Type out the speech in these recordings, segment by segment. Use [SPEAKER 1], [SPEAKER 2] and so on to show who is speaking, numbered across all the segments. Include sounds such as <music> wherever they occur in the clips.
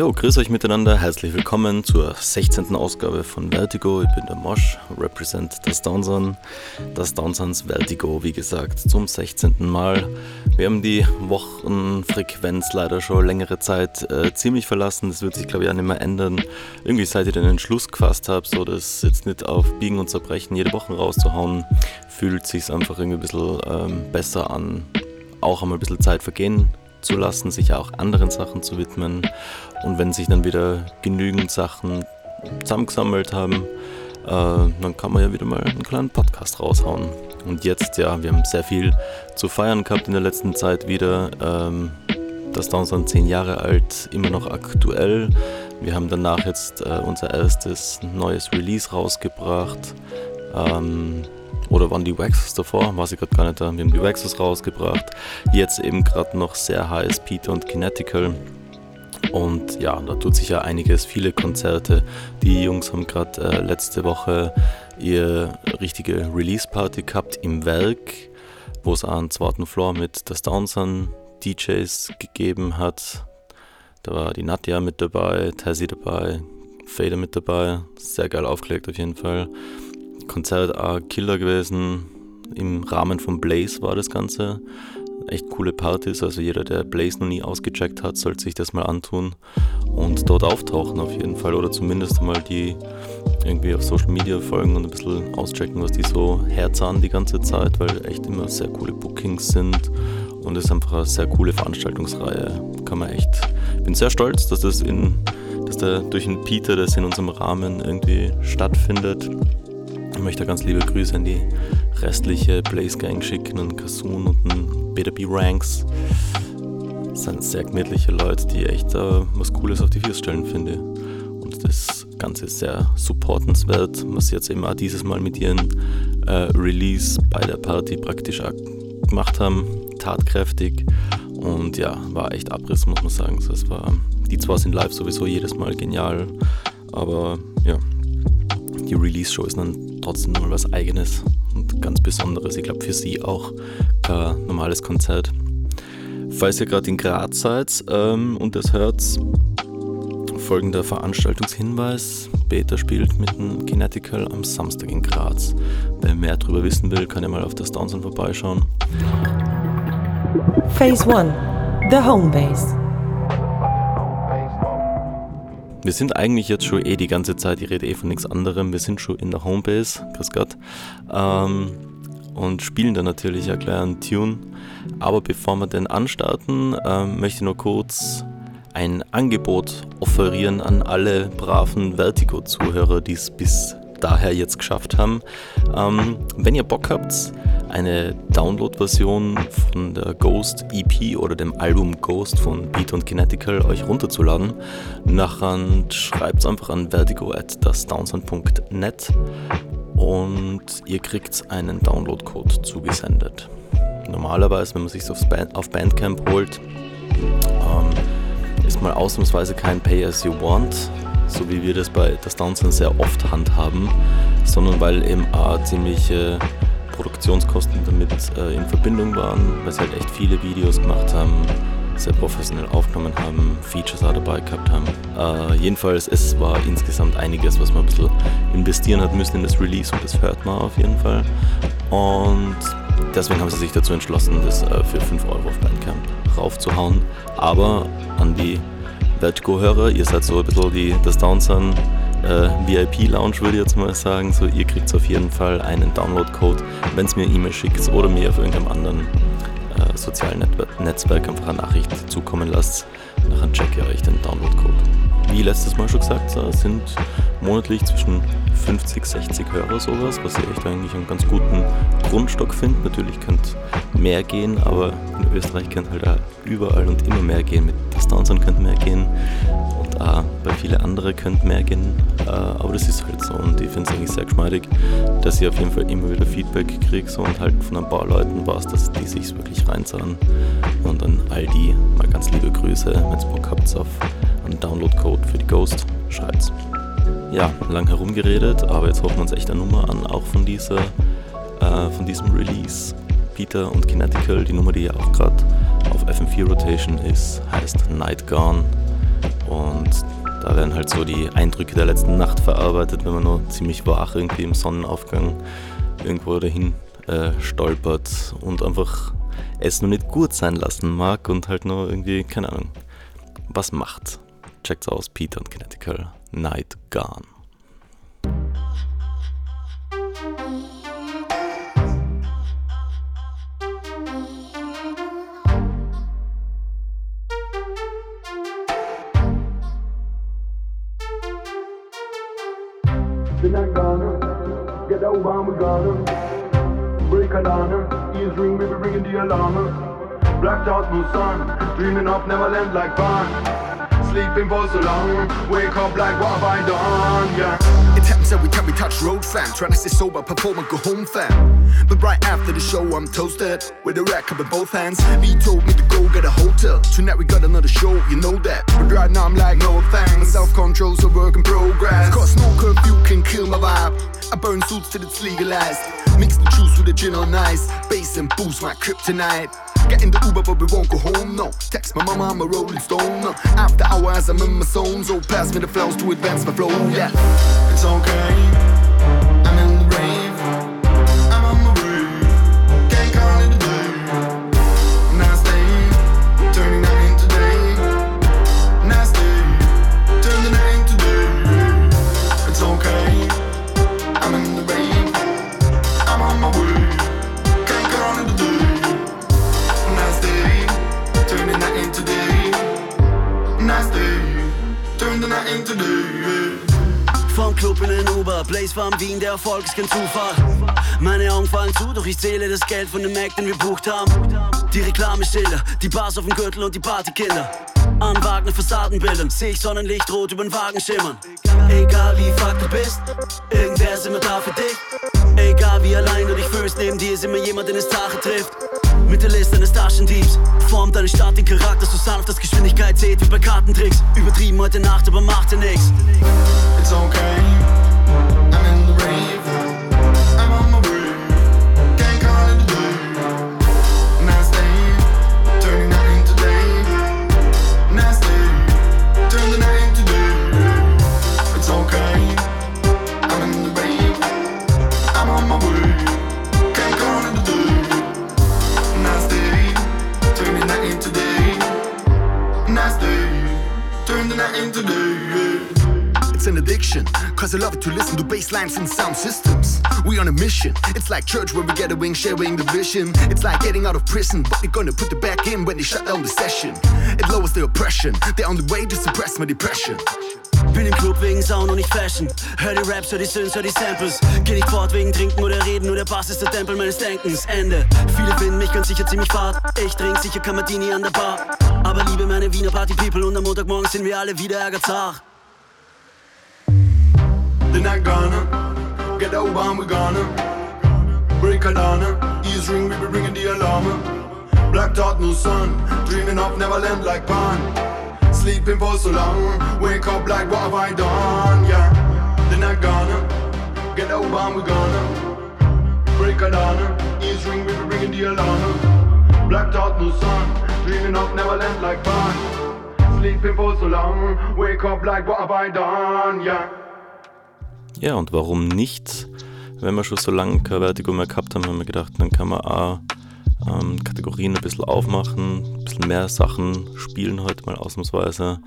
[SPEAKER 1] Jo, grüß euch miteinander, herzlich willkommen zur 16. Ausgabe von Vertigo. Ich bin der Mosch, represent das Downsun, das Downsons Vertigo, wie gesagt, zum 16. Mal. Wir haben die Wochenfrequenz leider schon längere Zeit äh, ziemlich verlassen. Das wird sich, glaube ich, auch nicht mehr ändern. Irgendwie, seit ich den Entschluss gefasst habe, so das jetzt nicht auf Biegen und Zerbrechen jede Woche rauszuhauen, fühlt sich einfach irgendwie ein bisschen ähm, besser an. Auch einmal ein bisschen Zeit vergehen zu lassen, sich auch anderen Sachen zu widmen. Und wenn sich dann wieder genügend Sachen zusammengesammelt haben, äh, dann kann man ja wieder mal einen kleinen Podcast raushauen. Und jetzt, ja, wir haben sehr viel zu feiern gehabt in der letzten Zeit wieder. Ähm, das Downsound 10 Jahre alt, immer noch aktuell. Wir haben danach jetzt äh, unser erstes neues Release rausgebracht. Ähm, oder waren die Waxes davor? Weiß ich gerade gar nicht. Da. Wir haben die Waxes rausgebracht. Jetzt eben gerade noch sehr heiß Peter und Kinetical. Und ja, da tut sich ja einiges, viele Konzerte. Die Jungs haben gerade äh, letzte Woche ihre richtige Release-Party gehabt im Werk, wo es einen zweiten Floor mit das Downsun DJs gegeben hat. Da war die Nadja mit dabei, Tassie dabei, Fader mit dabei. Sehr geil aufgelegt auf jeden Fall. Konzert auch Killer gewesen. Im Rahmen von Blaze war das Ganze. Echt coole Partys, also jeder, der Blaze noch nie ausgecheckt hat, sollte sich das mal antun und dort auftauchen auf jeden Fall oder zumindest mal die irgendwie auf Social Media folgen und ein bisschen auschecken, was die so herzahnen die ganze Zeit, weil echt immer sehr coole Bookings sind und es ist einfach eine sehr coole Veranstaltungsreihe. Kann man echt. Ich bin sehr stolz, dass das in, dass der durch den Peter das in unserem Rahmen irgendwie stattfindet. Ich möchte ganz liebe Grüße an die restliche Blaze Gang schicken, an Kasun und an BDB Ranks. Das sind sehr gemütliche Leute, die echt äh, was Cooles auf die Vier stellen, finde. Und das Ganze ist sehr supportenswert, was sie jetzt eben auch dieses Mal mit ihren äh, Release bei der Party praktisch gemacht haben. Tatkräftig. Und ja, war echt Abriss, muss man sagen. Es war, die zwar sind live sowieso jedes Mal genial, aber ja, die Release-Show ist dann trotzdem mal was Eigenes und ganz Besonderes. Ich glaube für sie auch kein normales Konzert. Falls ihr gerade in Graz seid ähm, und das hört, folgender Veranstaltungshinweis. Beta spielt mit dem Kinetical am Samstag in Graz. Wer mehr darüber wissen will, kann ja mal auf das Downsound vorbeischauen.
[SPEAKER 2] Phase 1 The Home Base
[SPEAKER 1] Wir sind eigentlich jetzt schon eh die ganze Zeit, ich rede eh von nichts anderem, wir sind schon in der Homebase, grüß Gott, ähm, und spielen dann natürlich einen kleinen Tune. Aber bevor wir den anstarten, ähm, möchte ich nur kurz ein Angebot offerieren an alle braven Vertigo-Zuhörer, die es bis daher jetzt geschafft haben. Ähm, wenn ihr Bock habt, eine Download-Version von der Ghost EP oder dem Album Ghost von Beat und Kinetical euch runterzuladen, nachher schreibt es einfach an vertigo at dasdownsound.net und ihr kriegt einen Download-Code zugesendet. Normalerweise, wenn man sich auf Bandcamp holt, ähm, ist mal ausnahmsweise kein Pay as you want, so wie wir das bei das Downsound sehr oft handhaben, sondern weil eben auch ziemliche Produktionskosten damit äh, in Verbindung waren, weil sie halt echt viele Videos gemacht haben, sehr professionell aufgenommen haben, Features auch dabei gehabt haben. Äh, jedenfalls, es war insgesamt einiges, was man ein bisschen investieren hat müssen in das Release und das hört man auf jeden Fall. Und deswegen haben sie sich dazu entschlossen, das äh, für 5 Euro auf Bandcamp raufzuhauen. Aber an die Vertigo-Hörer, ihr seid so ein bisschen die, das Downsun äh, VIP-Lounge, würde ich jetzt mal sagen. So, ihr kriegt auf jeden Fall einen Download-Code, wenn es mir E-Mail schickt oder mir auf irgendeinem anderen äh, sozialen Net Netzwerk einfach eine Nachricht zukommen lasst. Nachher checkt ihr euch den Download-Code. Wie letztes Mal schon gesagt, sind monatlich zwischen 50, 60 Hörer sowas, was ich echt eigentlich einen ganz guten Grundstock finde. Natürlich könnte mehr gehen, aber in Österreich könnte halt auch überall und immer mehr gehen. Mit Distanzen könnte mehr gehen und auch bei vielen anderen könnte mehr gehen. Äh, aber das ist halt so und ich finde es eigentlich sehr geschmeidig, dass ich auf jeden Fall immer wieder Feedback kriege so, und halt von ein paar Leuten weiß, dass die sich wirklich reinzahlen. Und an all die mal ganz liebe Grüße, wenn ihr Bock habt auf einen Download-Code für die Ghost, schreibt's. ja, lang herumgeredet, aber jetzt hoffen wir uns echt eine Nummer an, auch von dieser, äh, von diesem Release. Peter und Kinetical, die Nummer, die ja auch gerade auf FM4 Rotation ist, heißt Night Gone. Und da werden halt so die Eindrücke der letzten Nacht verarbeitet, wenn man nur ziemlich wach irgendwie im Sonnenaufgang irgendwo dahin äh, stolpert und einfach es nur nicht gut sein lassen mag und halt nur irgendwie, keine Ahnung, was macht. Checkt's aus, Peter und Kinetical. Night Gone.
[SPEAKER 3] Get gonna break a dawn. Ears ring, be ringing the alarm. Blacked out, no sun, dreaming of Neverland like fun. Sleeping for so long, wake up like what have I done? Yeah.
[SPEAKER 4] It happens every time we touch road, fam. Trying to stay sober, perform and go home, fam. But right after the show, I'm toasted with a rack up in both hands. B told me to go get a hotel. Tonight we got another show, you know that. But right now I'm like, no thanks. My self control's a work in progress. Cause no curfew can kill my vibe. I burn suits till it's legalized. Mix the juice with the gin on ice. Bass and boost my kryptonite. Get in the Uber, but we won't go home, no. Text my mama, I'm a rolling stone, no. After hours, I'm in my zone, so pass me the flows to advance my flow, yeah.
[SPEAKER 3] It's okay. In
[SPEAKER 5] den Uber, Blaze war Wien, der Erfolg ist kein Zufall. Meine Augen fallen zu, doch ich zähle das Geld von dem Mac, den wir bucht haben. Die Reklameschilder, die Bars auf dem Gürtel und die Partykinder. An Wagner Fassadenbildern seh ich Sonnenlicht rot über den Wagen schimmern. Egal wie fuck du bist, irgendwer ist immer da für dich. Egal wie allein du dich fühlst, neben dir ist immer jemand, den es Tache trifft. Mit der Liste eines Taschendiebs formt deine Stadt den Charakter so sanft, dass Geschwindigkeit zählt wie bei Kartentricks. Übertrieben heute Nacht, aber macht dir nix.
[SPEAKER 3] It's okay.
[SPEAKER 4] Cause I love it to listen to bass lines and sound systems. We on a mission, it's like church where we get a wing sharing the vision. It's like getting out of prison, but they're gonna put it back in when they shut down the session. It lowers the oppression, they're on the way to suppress my depression.
[SPEAKER 5] Bin im Club wegen Sound und nicht Fashion. Hör die Raps, hör die Synths, hör die Samples. Geh nicht fort wegen Trinken oder Reden, nur der Bass ist der Tempel meines Denkens. Ende. Viele finden mich ganz sicher ziemlich fad. Ich trink sicher Kamadini an der Bar. Aber liebe meine Wiener Party People und am Montagmorgen sind wir alle wieder ärgerzach.
[SPEAKER 3] They're not gonna get over and we're gonna break a dawn. Ears ring, we be ringing the alarm. Blacked out, no sun, dreaming of Neverland like pan. Sleeping for so long, wake up like what have I done? Yeah, they're not gonna get over and we're gonna break a dawn. Ears ring, we be ringing the alarm. Blacked out, no sun, dreaming of Neverland like pan. Sleeping for so long, wake up like what have I done? Yeah.
[SPEAKER 1] Ja, und warum nicht? Wenn wir schon so lange kein Vertigo mehr gehabt haben, haben wir gedacht, dann kann man auch ähm, Kategorien ein bisschen aufmachen, ein bisschen mehr Sachen spielen heute mal ausnahmsweise,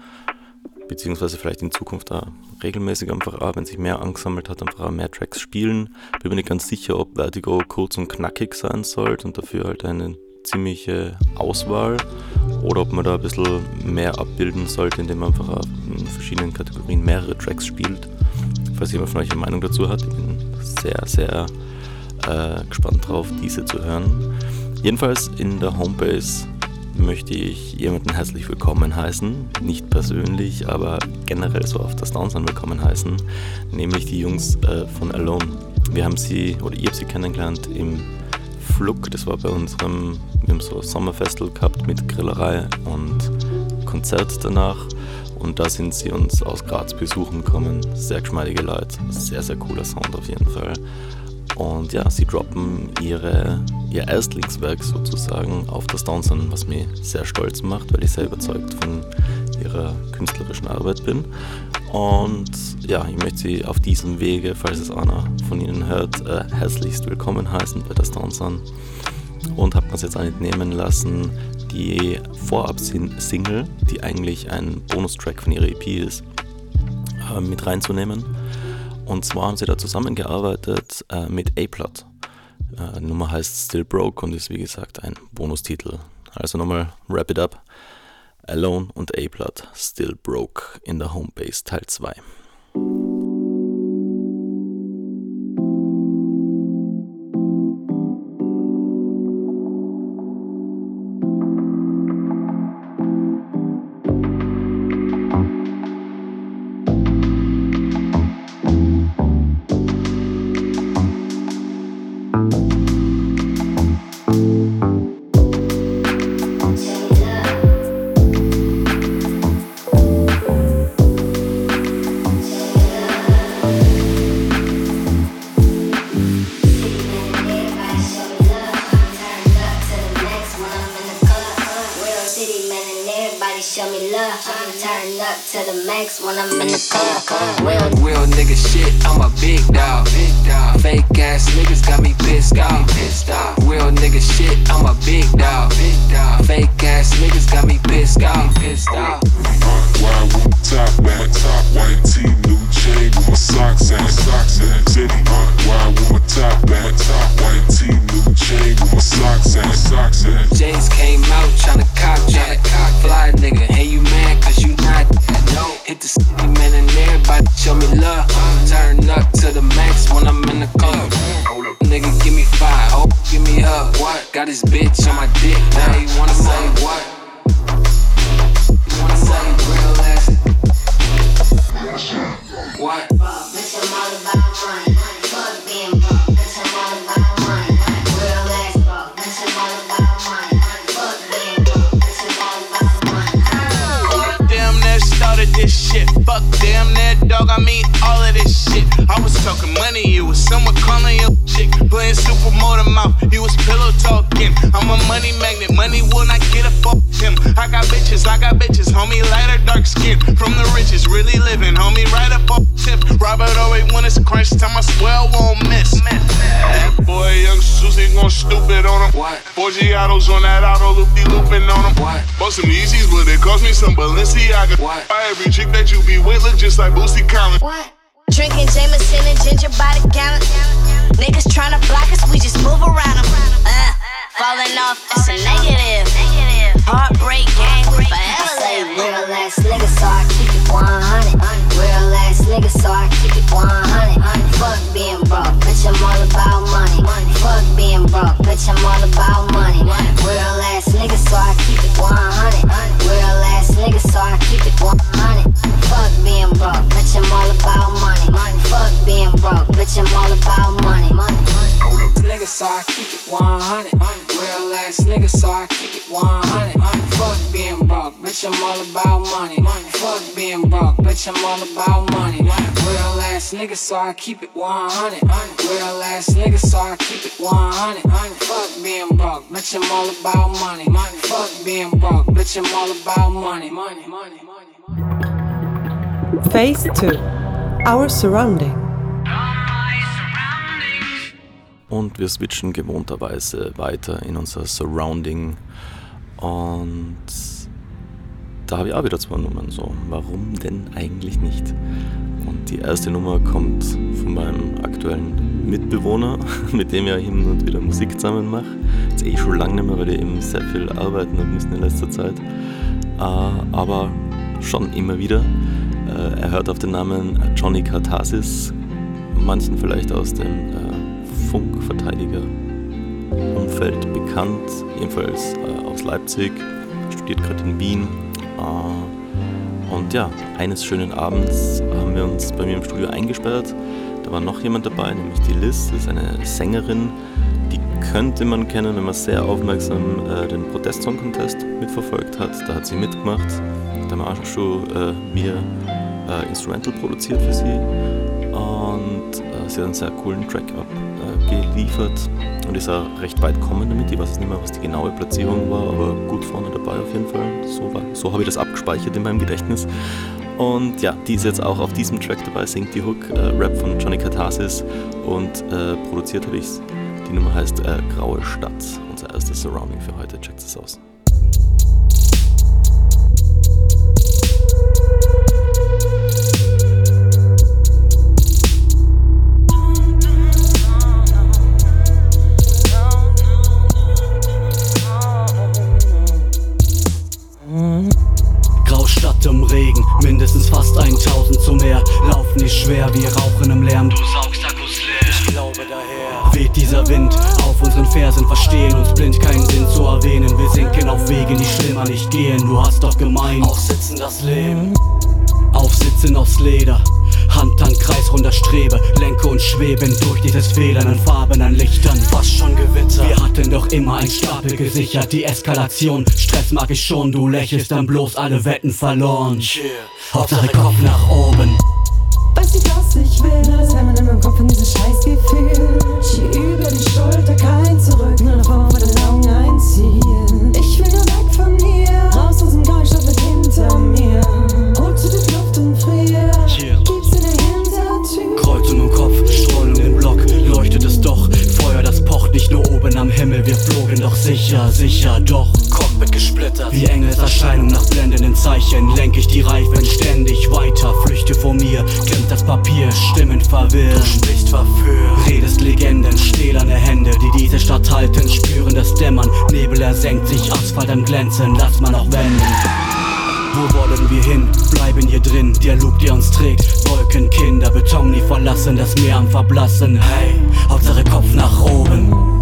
[SPEAKER 1] beziehungsweise vielleicht in Zukunft auch regelmäßig einfach auch, wenn sich mehr angesammelt hat, einfach auch mehr Tracks spielen. Bin mir nicht ganz sicher, ob Vertigo kurz und knackig sein sollte und dafür halt eine ziemliche Auswahl oder ob man da ein bisschen mehr abbilden sollte, indem man einfach auch in verschiedenen Kategorien mehrere Tracks spielt. Falls jemand von euch eine Meinung dazu hat, ich bin sehr, sehr äh, gespannt drauf, diese zu hören. Jedenfalls in der Homebase möchte ich jemanden herzlich willkommen heißen. Nicht persönlich, aber generell so auf das Downsound willkommen heißen. Nämlich die Jungs äh, von Alone. Wir haben sie, oder ich habe sie kennengelernt im Flug. Das war bei unserem, wir haben so Sommerfestival gehabt mit Grillerei und Konzert danach. Und da sind sie uns aus Graz besuchen gekommen. Sehr geschmeidige Leute, sehr, sehr cooler Sound auf jeden Fall. Und ja, sie droppen ihre, ihr Erstlingswerk sozusagen auf das Downson, was mich sehr stolz macht, weil ich sehr überzeugt von ihrer künstlerischen Arbeit bin. Und ja, ich möchte Sie auf diesem Wege, falls es einer von Ihnen hört, äh, herzlichst willkommen heißen bei der Downson. Und habe mir es jetzt auch nicht nehmen lassen, die Vorab-Single, die eigentlich ein Bonustrack von ihrer EP ist, äh, mit reinzunehmen. Und zwar haben sie da zusammengearbeitet äh, mit A-Plot. Äh, Nummer heißt Still Broke und ist wie gesagt ein Bonustitel. Also nochmal Wrap It Up. Alone und A-Plot Still Broke in der Homebase Teil 2.
[SPEAKER 6] Got bitches, I got bitches, homie, lighter dark skin. From the riches, really living, homie, right up off tip. Robert always when it's crunch time, I swear I won't miss. That boy, young Susie, gon' stupid on him. What? Four Giottos on that auto, loopy looping on him. What? Bought some Yeezys, but it cost me some Balenciaga. What? Buy every chick that you be with, look just like Boosie Collins. What? Drinking Jameson and ginger by the gallon. Niggas tryna block us, we just move around them. Uh, falling off, it's a negative. Heartbreak gang, forever live. Real ass nigga, so I keep it 100. Real ass nigga, so I keep it 100. Fuck being broke, bitch, I'm all about money. Fuck being broke, bitch, I'm all about money. Real ass nigga, so I keep it 100. Real ass nigga, so I keep it 100. Fuck being broke, bitch, I'm all about money. Fuck being broke, bitch, I'm all about money. Money. Nigga, so I keep it 100. Real ass nigga, so I keep it 100. Fuck being broke, bitch, I'm all about money. Fuck being broke, bitch, I'm all about money. Real ass nigga, so I keep it 100. Real ass nigga, so I keep it 100. Fuck being broke, bitch, I'm all about money. Fuck being broke, bitch, I'm all about money. Money, money, money.
[SPEAKER 2] Phase 2 Our Surrounding.
[SPEAKER 1] Und wir switchen gewohnterweise weiter in unser Surrounding. Und da habe ich auch wieder zwei Nummern. So, warum denn eigentlich nicht? Und die erste Nummer kommt von meinem aktuellen Mitbewohner, <laughs> mit dem ich hin und wieder Musik zusammen mache. Jetzt eh schon lange nicht mehr, weil ich eben sehr viel arbeiten habe müssen in letzter Zeit. Äh, aber schon immer wieder. Äh, er hört auf den Namen Johnny Kartasis, manchen vielleicht aus dem äh, Funkverteidiger-Umfeld bekannt, ebenfalls äh, aus Leipzig, studiert gerade in Wien. Und ja, eines schönen Abends haben wir uns bei mir im Studio eingesperrt. Da war noch jemand dabei, nämlich die Liz, das ist eine Sängerin, die könnte man kennen, wenn man sehr aufmerksam äh, den Protest-Song-Contest mitverfolgt hat. Da hat sie mitgemacht. haben auch schon äh, mir äh, Instrumental produziert für sie und äh, sie hat einen sehr coolen Track abgeliefert und ist auch recht weit gekommen damit. Ich weiß nicht mehr, was die genaue Platzierung war, aber gut vorne dabei auf jeden Fall. So, so habe ich das abgespeichert in meinem Gedächtnis. Und ja, die ist jetzt auch auf diesem Track dabei, singt die Hook, äh, Rap von Johnny Katharsis und äh, produziert habe ich's. Die Nummer heißt äh, Graue Stadt, unser erstes Surrounding für heute. Checkt es aus.
[SPEAKER 7] Lärm. Du saugst Akkus leer. Ich glaube daher. Weht dieser Wind auf unseren Fersen, verstehen uns blind, keinen Sinn zu erwähnen. Wir sinken auf Wegen, die schlimmer nicht gehen. Du hast doch gemein. Aussitzen das Leben. Aufsitzen aus Leder. Hand an Kreis runder Strebe, lenke und schweben durch dieses Federn an Farben, an Lichtern, fast schon Gewitter. Wir hatten doch immer ein Stapel gesichert, die Eskalation. Stress mag ich schon, du lächelst dann bloß alle Wetten verloren. Hauptsache Kopf nach oben.
[SPEAKER 2] Nicht, was ich will, nur das Hämmern in meinem Kopf und dieses Scheißgefühl. Schier über die Schulter, kein Zurück, nur nach vorne den Augen einziehen. Ich will nur weg von hier, raus aus dem Gehstoff mit hinter mir. Hol zu die Luft und frier,
[SPEAKER 7] Yeah.
[SPEAKER 2] gib's in der Hintertür.
[SPEAKER 7] Kreuzung im Kopf, Strahlung im Block, leuchtet es doch. Feuer, das pocht nicht nur oben am Himmel, wir flogen doch sicher, sicher doch. Cockpit gesplittert, wie Engelserscheinung nach blendenden Zeichen. Lenk ich die Reifen ständig weiter, flüchte vor mir, klemmt das Papier, Stimmen verwirrt. Du sprichst verführt, redest Legenden, stählerne Hände, die diese Stadt halten, spüren das Dämmern. Nebel ersenkt sich, Asphalt am Glänzen, lass mal noch wenden. Wo wollen wir hin? Bleiben hier drin, der Loop, der uns trägt. Wolkenkinder, Beton nie verlassen, das Meer am Verblassen. Hey, Hauptsache Kopf nach oben.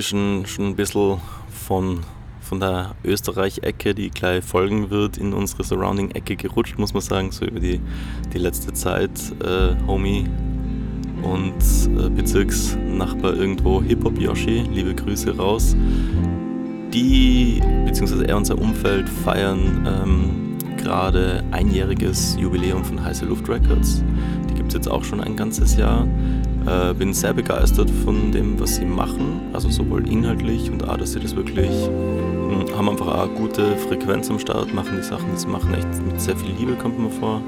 [SPEAKER 1] Inzwischen schon ein bisschen von, von der Österreich-Ecke, die gleich folgen wird, in unsere Surrounding-Ecke gerutscht, muss man sagen, so über die, die letzte Zeit. Äh, Homie und äh, Bezirksnachbar irgendwo, Hip-Hop Yoshi, liebe Grüße raus. Die, beziehungsweise er und sein Umfeld feiern ähm, gerade einjähriges Jubiläum von Heiße Luft Records. Die gibt es jetzt auch schon ein ganzes Jahr. Äh, bin sehr begeistert von dem, was sie machen, also sowohl inhaltlich und auch, dass sie das wirklich mh, haben einfach auch gute Frequenz am Start, machen die Sachen, die sie machen echt mit sehr viel Liebe, kommt mir vor.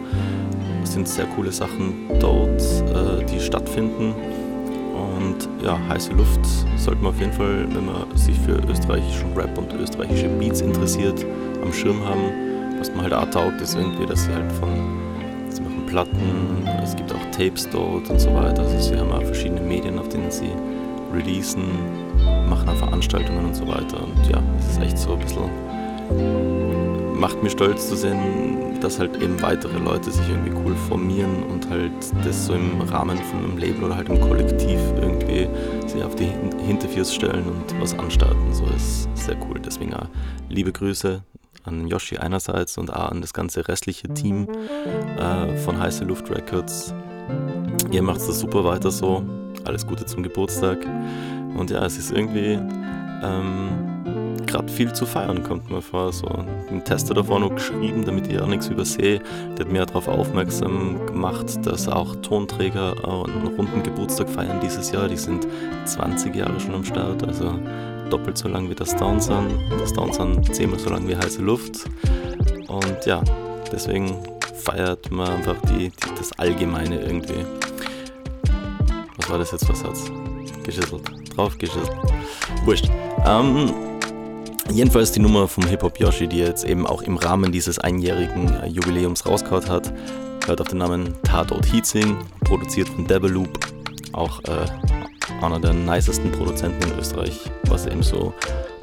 [SPEAKER 1] Es sind sehr coole Sachen dort, äh, die stattfinden. Und ja, heiße Luft sollte man auf jeden Fall, wenn man sich für österreichischen Rap und österreichische Beats interessiert, am Schirm haben. Was man halt auch taugt, ist irgendwie, dass sie halt von, Platten, es gibt auch Tapes dort und so weiter. Also sie haben auch verschiedene Medien, auf denen sie releasen, machen auch Veranstaltungen und so weiter. Und ja, es ist echt so ein bisschen macht mir stolz zu sehen, dass halt eben weitere Leute sich irgendwie cool formieren und halt das so im Rahmen von einem Label oder halt im Kollektiv irgendwie sich auf die Hin- Hinterfürs stellen und was anstarten. So ist sehr cool. Deswegen auch liebe Grüße an Yoshi einerseits und auch an das ganze restliche Team äh, von Heiße Luft Records. Ihr macht das super weiter so. alles Gute zum Geburtstag. Und ja, es ist irgendwie ähm, gerade viel zu feiern, kommt mir vor. So, ein Tester davor noch geschrieben, damit ich auch nichts übersehe. Der hat mir darauf aufmerksam gemacht, dass auch Tonträger einen runden Geburtstag feiern dieses Jahr. Die sind 20 Jahre schon am Start, also doppelt so lang wie das Downsun. Das Downsun zehnmal so lang wie heiße Luft. Und ja, deswegen feiert man einfach die, die, das Allgemeine irgendwie. Was war das jetzt für Satz? Geschüsselt. Drauf geschüsselt. Wurscht. Ähm, jedenfalls die Nummer vom Hip-Hop Yoshi, die jetzt eben auch im Rahmen dieses einjährigen äh, Jubiläums rausgehauen hat, hört auf den Namen Tatort Heatsing, produziert von Develoop, auch äh, einer der nicesten Produzenten in Österreich, was eben so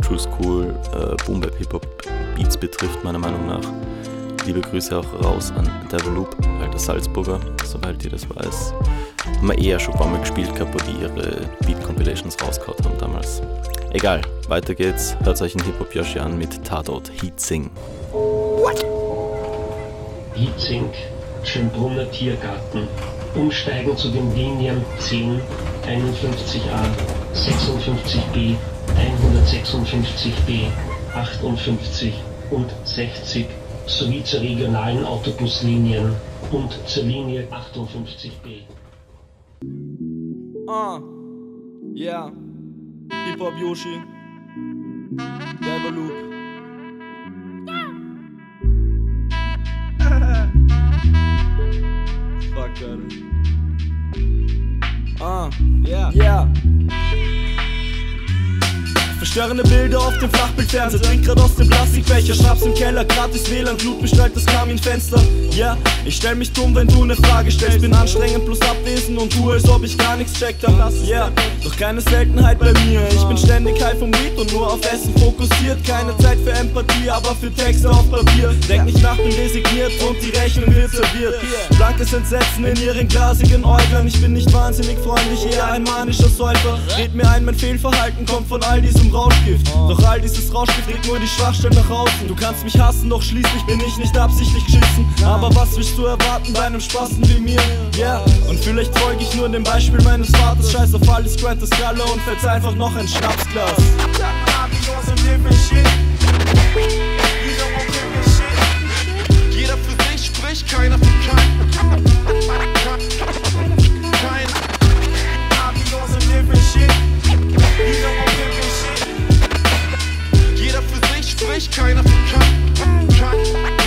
[SPEAKER 1] True School, äh, Boom Bap Hip Hop Beats betrifft, meiner Meinung nach. Liebe Grüße auch raus an Develoop, alter Salzburger, soweit ihr das weiß. Haben wir eher schon ein paar Mal gespielt gehabt, wo die ihre Beat Compilations rausgehauen haben damals. Egal, weiter geht's. Hört euch einen Hip-Hop Yoshi an mit Tatort Heat Sing.
[SPEAKER 8] Hietzing, Schönbrunner Tiergarten. Umsteigen zu den Linien 10, 51a, 56b, 156b, 58 und 60 sowie zur regionalen Autobuslinien und zur Linie 58b.
[SPEAKER 9] Ah, yeah. Hip Hop Yoshi. Develoop. Fuck, Alter. Ah, yeah. Yeah. Verstörende Bilder auf dem Flachbildfernseher. Trink grad aus dem Plastikbecher Schnaps im Keller, gratis WLAN, Blutbestrahlt das Kaminfenster Ja, yeah, ich stell mich dumm, wenn du ne Frage stellst. Bin anstrengend plus abwesend und tu, als ob ich gar nichts checkt hab. Ja, yeah, doch keine Seltenheit bei mir. Ich bin ständig high vom Weed und nur auf Essen fokussiert. Keine Zeit für Empathie, aber für Texte auf Papier. Denk nicht nach, bin designiert und die Rechnung wird serviert. Blankes Entsetzen in ihren glasigen Äugern Ich bin nicht wahnsinnig freundlich, eher ein manischer Säufer. Red mir ein, mein Fehlverhalten kommt von all diesem Rauschgift. Doch all dieses Rauschgift regt nur die Schwachstellen nach außen. Du kannst mich hassen, doch schließlich bin ich nicht absichtlich geschissen. Aber was willst du erwarten bei einem Spasten wie mir? Yeah, und vielleicht folge ich nur dem Beispiel meines Vaters. Scheiß auf alles, grind das Galle und fetz einfach noch ein Schnapsglas.
[SPEAKER 10] Jeder für sich spricht, keiner für keinen. Für sich spricht, keiner für keinen.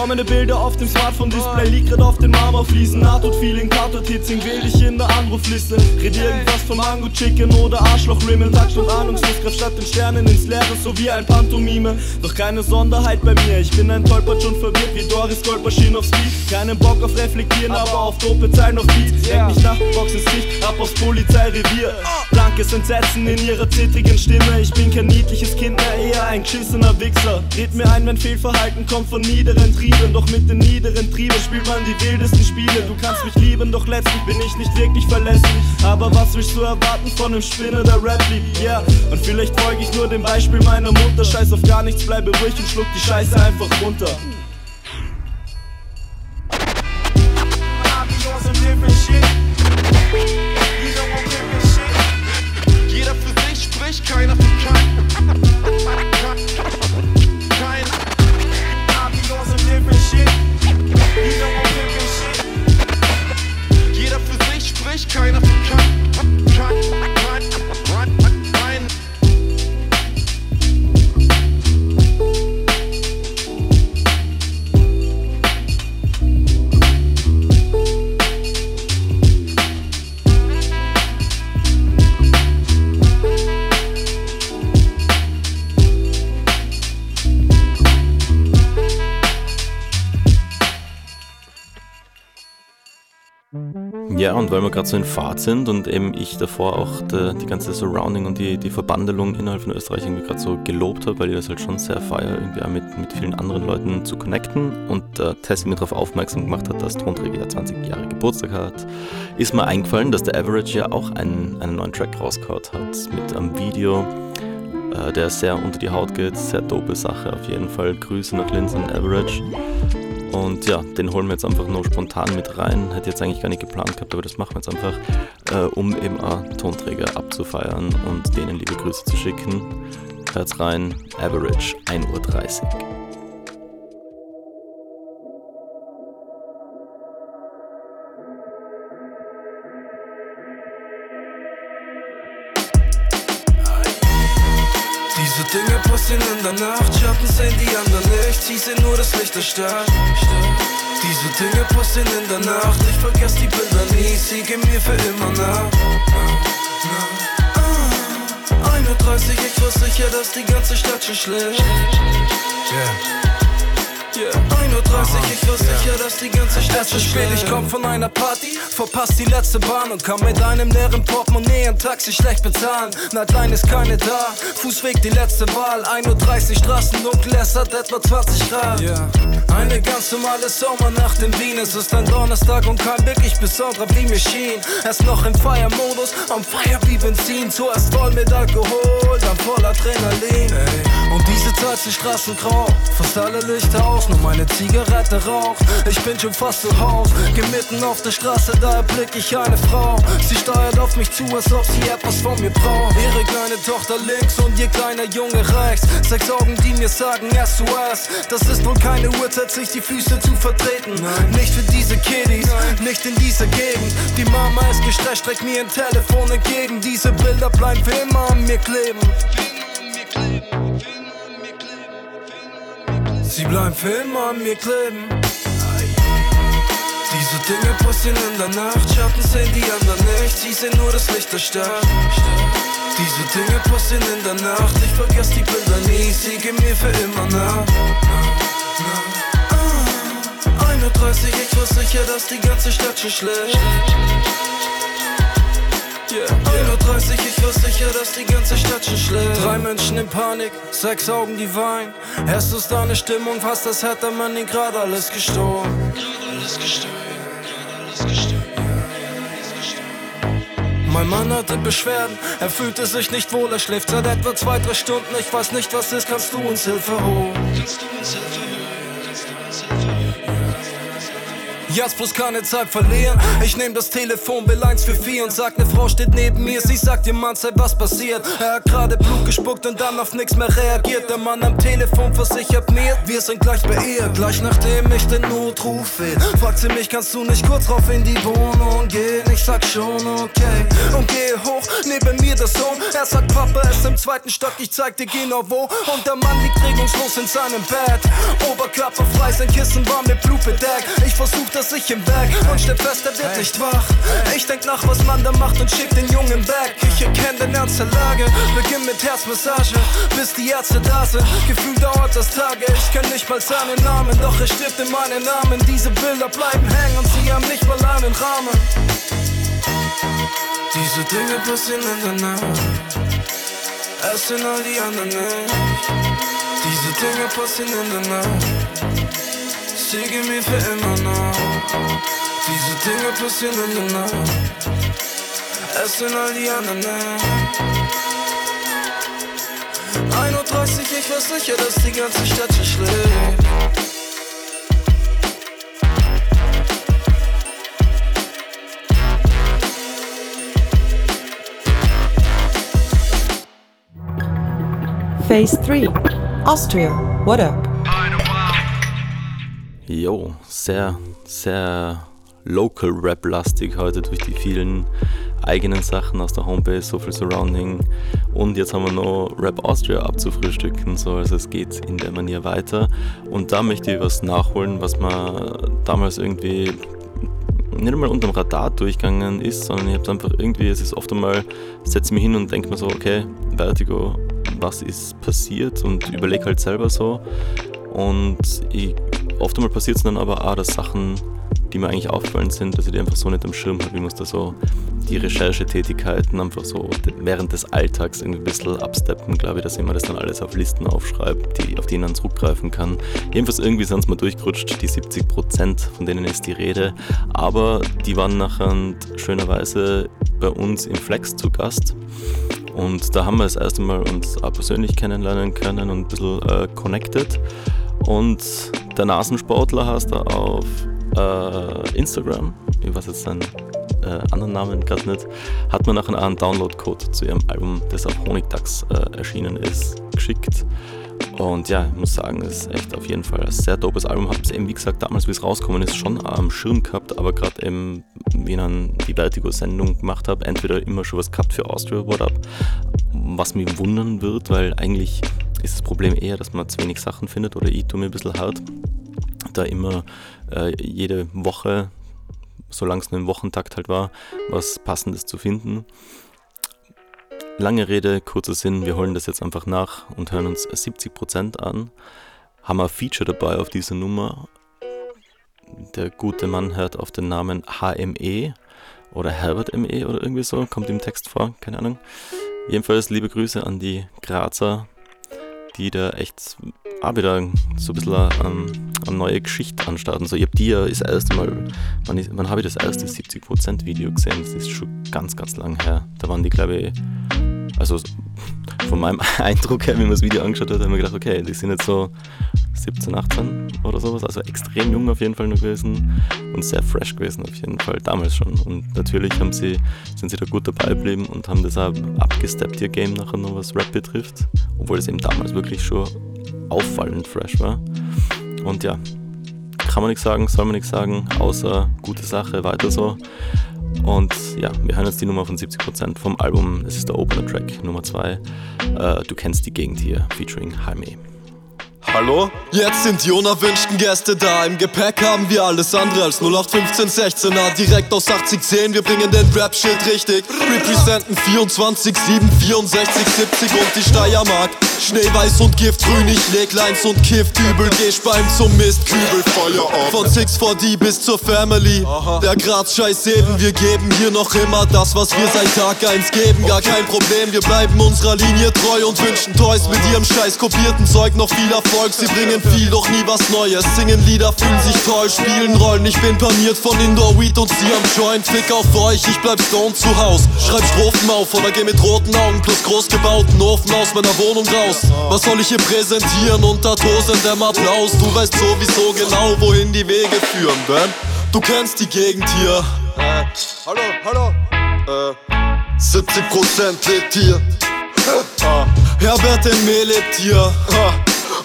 [SPEAKER 9] Verschwommene Bilder auf dem Smartphone-Display Liegt grad auf den Marmorfliesen Nahtod-Feeling, Tatort-Hitzing Wähl dich in der Anrufliste. Red irgendwas von Mango-Chicken oder Arschloch-Rimmel. Takt und ahnungslos, greif statt den Sternen ins Leere So wie ein Pantomime. Doch keine Sonderheit bei mir Ich bin ein Tollpatsch und verwirrt wie Doris Goldmaschine auf Speed Keinen Bock auf Reflektieren, aber auf dope Zeilen auf Beat Denk nicht nach, Box ins Sicht, ab aufs Polizeirevier. Blankes Entsetzen in ihrer zittrigen Stimme. Ich bin kein niedliches Kind mehr, eher ein geschissener Wichser. Red mir ein, wenn Fehlverhalten kommt von niederen Trieben Doch mit den niederen Trieben spielt man die wildesten Spiele. Du kannst mich lieben, doch letztlich bin ich nicht wirklich verlässlich. Aber was willst du erwarten von einem Spinner, der Rap liebt? Yeah, und vielleicht folge ich nur dem Beispiel meiner Mutter. Scheiß auf gar nichts, bleibe ruhig und schluck die Scheiße einfach runter
[SPEAKER 1] und weil wir gerade so in Fahrt sind und eben ich davor auch die, die ganze Surrounding und die, die Verbandelung innerhalb von Österreich irgendwie gerade so gelobt habe, weil ich das halt schon sehr feier, irgendwie auch mit, mit vielen anderen Leuten zu connecten und äh, Tessie mir darauf aufmerksam gemacht hat, dass Tonträger ja 20 Jahre Geburtstag hat, ist mir eingefallen, dass der Average ja auch einen, einen neuen Track rausgehauen hat mit einem Video, äh, der sehr unter die Haut geht, sehr dope Sache auf jeden Fall. Grüße nach Linz und Average. Und ja, den holen wir jetzt einfach nur spontan mit rein. Hätte jetzt eigentlich gar nicht geplant gehabt, aber das machen wir jetzt einfach, äh, um eben auch Tonträger abzufeiern und denen liebe Grüße zu schicken. Hört's rein, Average 1.30 Uhr.
[SPEAKER 11] Passieren in der Nacht, Schatten sehen die anderen nicht, sie sehen nur das Licht der Stadt. Diese Dinge passieren in der Nacht, ich vergess die Bilder nie, sie gehen mir für immer nach. Ah, 31, ich war sicher, dass die ganze Stadt schon schläft. Yeah. Yeah. 31, ich war sicher, dass die ganze Stadt
[SPEAKER 12] Es ist spät, ich komm von einer Party, verpasst die letzte Bahn und kann mit einem leeren Portemonnaie ein Taxi schlecht bezahlen. Nightline ist keine da, Fußweg die letzte Wahl. 1.30 Uhr Straßen dunkel, es hat etwa 20 Grad. Yeah. Eine ganz normale Sommernacht in Wien, es ist ein Donnerstag und kein wirklich besonderer wie mir schien. Erst noch im Feiermodus, am Feier wie Benzin. Zuerst voll mit Alkohol, dann voll Adrenalin. Ey. Und diese Zeit sind Straßen grau, fast alle Lichter aus, nur meine Zigarette raucht. Ich bin schon fast zu Haus, geh mitten auf der Straße, da erblick ich eine Frau. Sie steuert auf mich zu, als ob sie etwas von mir braucht. Ihre kleine Tochter links und ihr kleiner Junge rechts. Sechs Augen, die mir sagen SOS. Das ist wohl keine Uhrzeit, sich die Füße zu vertreten. Nein. Nicht für diese Kiddies, Nein. nicht in dieser Gegend. Die Mama ist gestresst, streckt mir ein Telefon entgegen. Diese Bilder bleiben für immer an mir kleben. Sie bleiben für immer an mir kleben. Diese Dinge passieren in der Nacht, Schatten sehen die anderen nicht, sie sehen nur das Licht der Stadt. Diese Dinge passieren in der Nacht, ich vergess die Bilder nie, sie gehen mir für immer nach. Ah, 31, ich war sicher, dass die ganze Stadt schon schläft. Yeah. 1.30 ich war sicher, dass die ganze Stadt schon schläft. Drei Menschen in Panik, sechs Augen, die weinen. Erst ist da eine Stimmung, fast das hätte man ihn gerade alles gestohlen. Alles gestohlen. Mein Mann hatte Beschwerden, er fühlte sich nicht wohl, er schläft seit etwa zwei, drei Stunden. Ich weiß nicht, was ist, kannst du uns Hilfe holen? Kannst du uns Hilfe holen? Jetzt bloß keine Zeit verlieren. Ich nehm das Telefon, will 144 und sag, ne Frau steht neben mir. Sie sagt ihr Mann, sei was passiert. Er hat gerade Blut gespuckt und dann auf nix mehr reagiert. Der Mann am Telefon versichert mir, wir sind gleich bei ihr. Gleich nachdem ich den Notruf will, fragt sie mich, kannst du nicht kurz rauf in die Wohnung gehen? Ich sag schon, okay. Und gehe hoch, neben mir der Sohn. Er sagt, Papa ist im zweiten Stock, ich zeig dir genau wo. Und der Mann liegt regungslos in seinem Bett. Oberkörper frei, sein Kissen war mit Blut bedeckt. Ich versuch das dass ich im Berg und stell fest, er wird nicht wach. Ich denk nach, was man da macht und schick den Jungen back. Ich erkenne den Ernst der Lage, beginn mit Herzmassage, bis die Ärzte da sind. Gefühl dauert das Tage, ich kenn nicht mal seinen Namen, doch er stirbt in meinen Namen. Diese Bilder bleiben hängen und sie haben nicht mal einen Rahmen. Diese Dinge passieren in der Nacht, es sind all die anderen nicht. Diese Dinge passieren in der Nacht Diese Dinge passieren in der Nacht. Es sind all die anderen nicht. 31, ich sicher, dass die ganze Stadt schläft.
[SPEAKER 2] Phase 3 Austria, what up?
[SPEAKER 1] Jo, sehr, sehr Local Rap-lastig heute durch die vielen eigenen Sachen aus der Homepage, so viel Surrounding. Und jetzt haben wir noch Rap Austria abzufrühstücken, so also es geht in der Manier weiter. Und da möchte ich was nachholen, was man damals irgendwie nicht einmal unter dem Radar durchgegangen ist, sondern ich habe einfach irgendwie, es ist oft einmal, setze mich hin und denke mir so, okay, Vertigo, was ist passiert und überlege halt selber so. Und ich oft einmal passiert es dann aber auch, dass Sachen, die mir eigentlich auffallen sind, dass ich die einfach so nicht am Schirm habe. Ich muss da so die Recherchetätigkeiten einfach so während des Alltags irgendwie ein bisschen absteppen, glaube ich, dass ich mir das dann alles auf Listen aufschreibe, die, auf die ich dann zurückgreifen kann. Jedenfalls irgendwie sind es mal durchgerutscht, die 70 Prozent, von denen ist die Rede. Aber die waren nachher schönerweise bei uns im Flex zu Gast. Und da haben wir das erste Mal uns auch persönlich kennenlernen können und ein bisschen äh, connected. Und der Nasensportler heißt er auf äh, Instagram, ich weiß jetzt seinen äh, anderen Namen gerade nicht, hat mir nachher einen Download-Code zu ihrem Album, das auf Honigdachs äh, erschienen ist, geschickt. Und ja, ich muss sagen, es ist echt auf jeden Fall ein sehr dopes Album. Habe es eben, wie gesagt, damals, wie es rausgekommen ist, schon am Schirm gehabt, aber gerade eben, wie ich dann die Vertigo-Sendung gemacht habe, entweder immer schon was gehabt für Austria What Up, was mich wundern wird, weil eigentlich ist das Problem eher, dass man zu wenig Sachen findet oder ich tue mir ein bisschen hart, da immer äh, jede Woche, solange es nur im Wochentakt halt war, was Passendes zu finden. Lange Rede, kurzer Sinn, wir holen das jetzt einfach nach und hören uns 70% an. Haben ein Feature dabei auf dieser Nummer. Der gute Mann hört auf den Namen HME oder Herbert ME oder irgendwie so, kommt im Text vor, keine Ahnung. Jedenfalls liebe Grüße an die Grazer, die da echt auch wieder so ein bisschen eine, eine neue Geschichte anstarten. So, ich habe die ja das erste Mal, wann, wann habe ich das erste 70% Video gesehen? Das ist schon ganz, ganz lang her. Da waren die, glaube ich, also von meinem <laughs> Eindruck her, wie man das Video angeschaut hat, habe ich mir gedacht, okay, die sind jetzt so 17, 18 oder sowas, also extrem jung auf jeden Fall noch gewesen und sehr fresh gewesen auf jeden Fall, damals schon. Und natürlich haben sie, sind sie da gut dabei geblieben und haben das auch abgesteppt, ihr Game nachher noch was Rap betrifft, obwohl es eben damals wirklich schon auffallend fresh war. Und ja, kann man nichts sagen, soll man nichts sagen, außer gute Sache, weiter so. Und ja, wir hören jetzt die Nummer von 70% vom Album. Es ist der Opener Track Nummer 2. Äh, du kennst die Gegend hier, featuring Jaime.
[SPEAKER 13] Hallo? Jetzt sind die unerwünschten Gäste da. Im Gepäck haben wir alles andere als 0815 16er. Direkt aus 8010, wir bringen den Rap-Schild richtig. Representen 24, 7, 64, 70 und die Steiermark. Schneeweiß und Giftgrün, ich leg Lines und Kift übel. Geh Speim zum Mistkübel, Feuer auf. Von 64D bis zur Family. Der Graz scheiß eben, wir geben hier noch immer das, was wir seit Tag 1 geben. Gar kein Problem, wir bleiben unserer Linie treu und wünschen Toys mit ihrem scheiß kopierten Zeug noch viel Erfolg. Sie bringen viel, doch nie was Neues. Singen Lieder, fühlen sich toll, spielen Rollen. Ich bin paniert von Indoor Weed und sie am Joint. Fick auf euch, ich bleib stoned zu Haus. Schreib Strophen auf oder geh mit roten Augen plus großgebauten Ofen aus meiner Wohnung raus. Was soll ich hier präsentieren unter tosendem Applaus? Du weißt sowieso genau, wohin die Wege führen, Ben. Du kennst die Gegend hier.
[SPEAKER 14] Äh, hallo, hallo. Äh, 70% lebt hier.
[SPEAKER 13] Ah, Herbert M. lebt hier.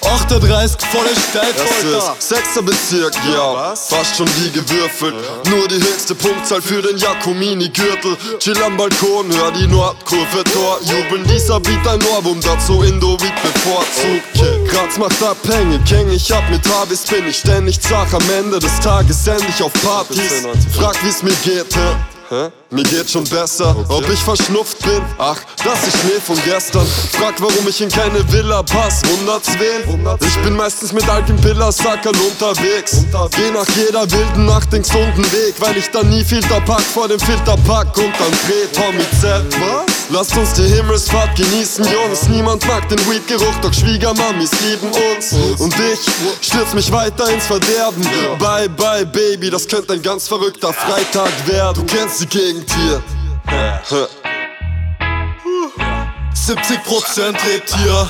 [SPEAKER 13] Ha. 38 volle
[SPEAKER 14] Das ist sechster Bezirk, ja. Fast schon wie gewürfelt. Nur die höchste Punktzahl für den Jakomini-Gürtel. Chill am Balkon, hör die Nordkurve Tor. Jubeln dieser Beat ein Ohrwurm, dazu Indo-Weed bevorzugt. Graz macht abhängig, häng ich ab mit Habis, bin ich ständig zach. Am Ende des Tages end ich auf Partys. Frag, wie's mir geht, hä? Hä? Mir geht schon besser, ob ich verschnupft bin. Ach, das ist Schnee von gestern. Frag, warum ich in keine Villa pass. Wundert's wen? Ich bin meistens mit alten Pillersackern unterwegs. Geh nach jeder wilden Nacht den gesunden Weg, weil ich dann nie Filter pack vor dem Filter pack und dann dreht Tommy Z. Was? Lasst uns die Himmelsfahrt genießen, Jungs. Niemand mag den Weed-Geruch, doch Schwiegermamis lieben uns. Und ich stürz mich weiter ins Verderben. Bye, bye, Baby, das könnte ein ganz verrückter Freitag werden. Du kennst die Gegend hier. Hä.
[SPEAKER 13] 70% lebt hier.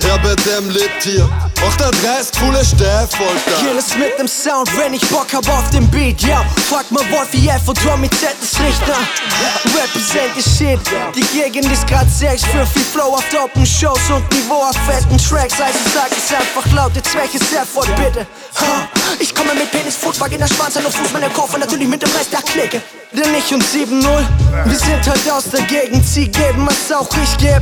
[SPEAKER 14] Herbert M. lebt hier. Auch der 30 coole Steffvolter.
[SPEAKER 15] Jedes mit dem Sound, wenn ich Bock hab auf den Beat, ja. Frag mal Wolfi F und Tommy Z ist Richter. Represent the shit. Die Gegend ist grad ich für viel Flow auf dopen Shows und Niveau auf fetten Tracks. Also sag es einfach laut, jetzt welches Erfolg bitte. Ha. Ich komme mit Penis, Fußball in der Schwanz, und Fuß, meine Koffer, natürlich mit dem Rest der Clique. Denn ich und 7-0, wir sind halt aus der Gegend, sie geben, was auch ich geb.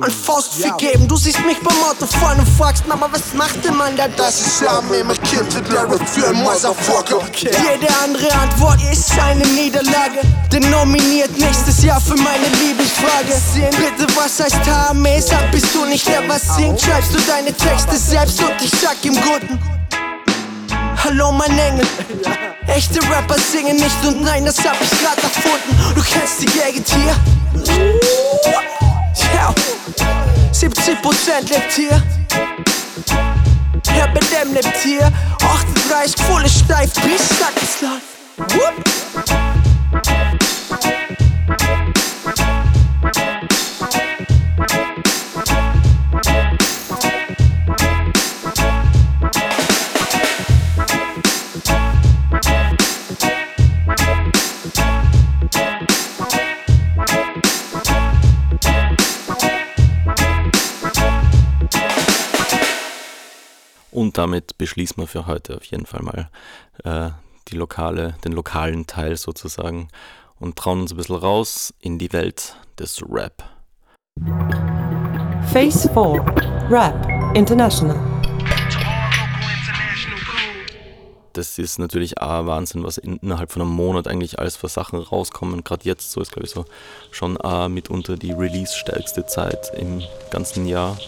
[SPEAKER 15] Ein Faust viel geben, du siehst mich beim Auto fahren und fragst, Mama, was macht der Mann da? Das ist Arme, mein Kind wird Larry für ein Motherfucker. Jede andere Antwort ist eine Niederlage. Denn nominiert nächstes Jahr für meine Lieblingsfrage. Sehen bitte, was heißt HME? Sag, bist du nicht der, was singt? Schreibst du deine Texte selbst und ich sag im Guten. Hallo mein Engel. Echte Rapper singen nicht und nein, das hab ich grad erfunden. Du kennst die Gegend hier. Ja. 70% lebt hier. Herbert M lebt hier. 38 volle steif bis sag es laut Whoop.
[SPEAKER 1] Und damit beschließen wir für heute auf jeden Fall mal äh, die lokale, den lokalen Teil sozusagen und trauen uns ein bisschen raus in die Welt des Rap.
[SPEAKER 2] Phase 4 Rap International.
[SPEAKER 1] Das ist natürlich auch Wahnsinn, was in, innerhalb von einem Monat eigentlich alles für Sachen rauskommen. Gerade jetzt, so ist glaube ich so schon auch mitunter die release-stärkste Zeit im ganzen Jahr.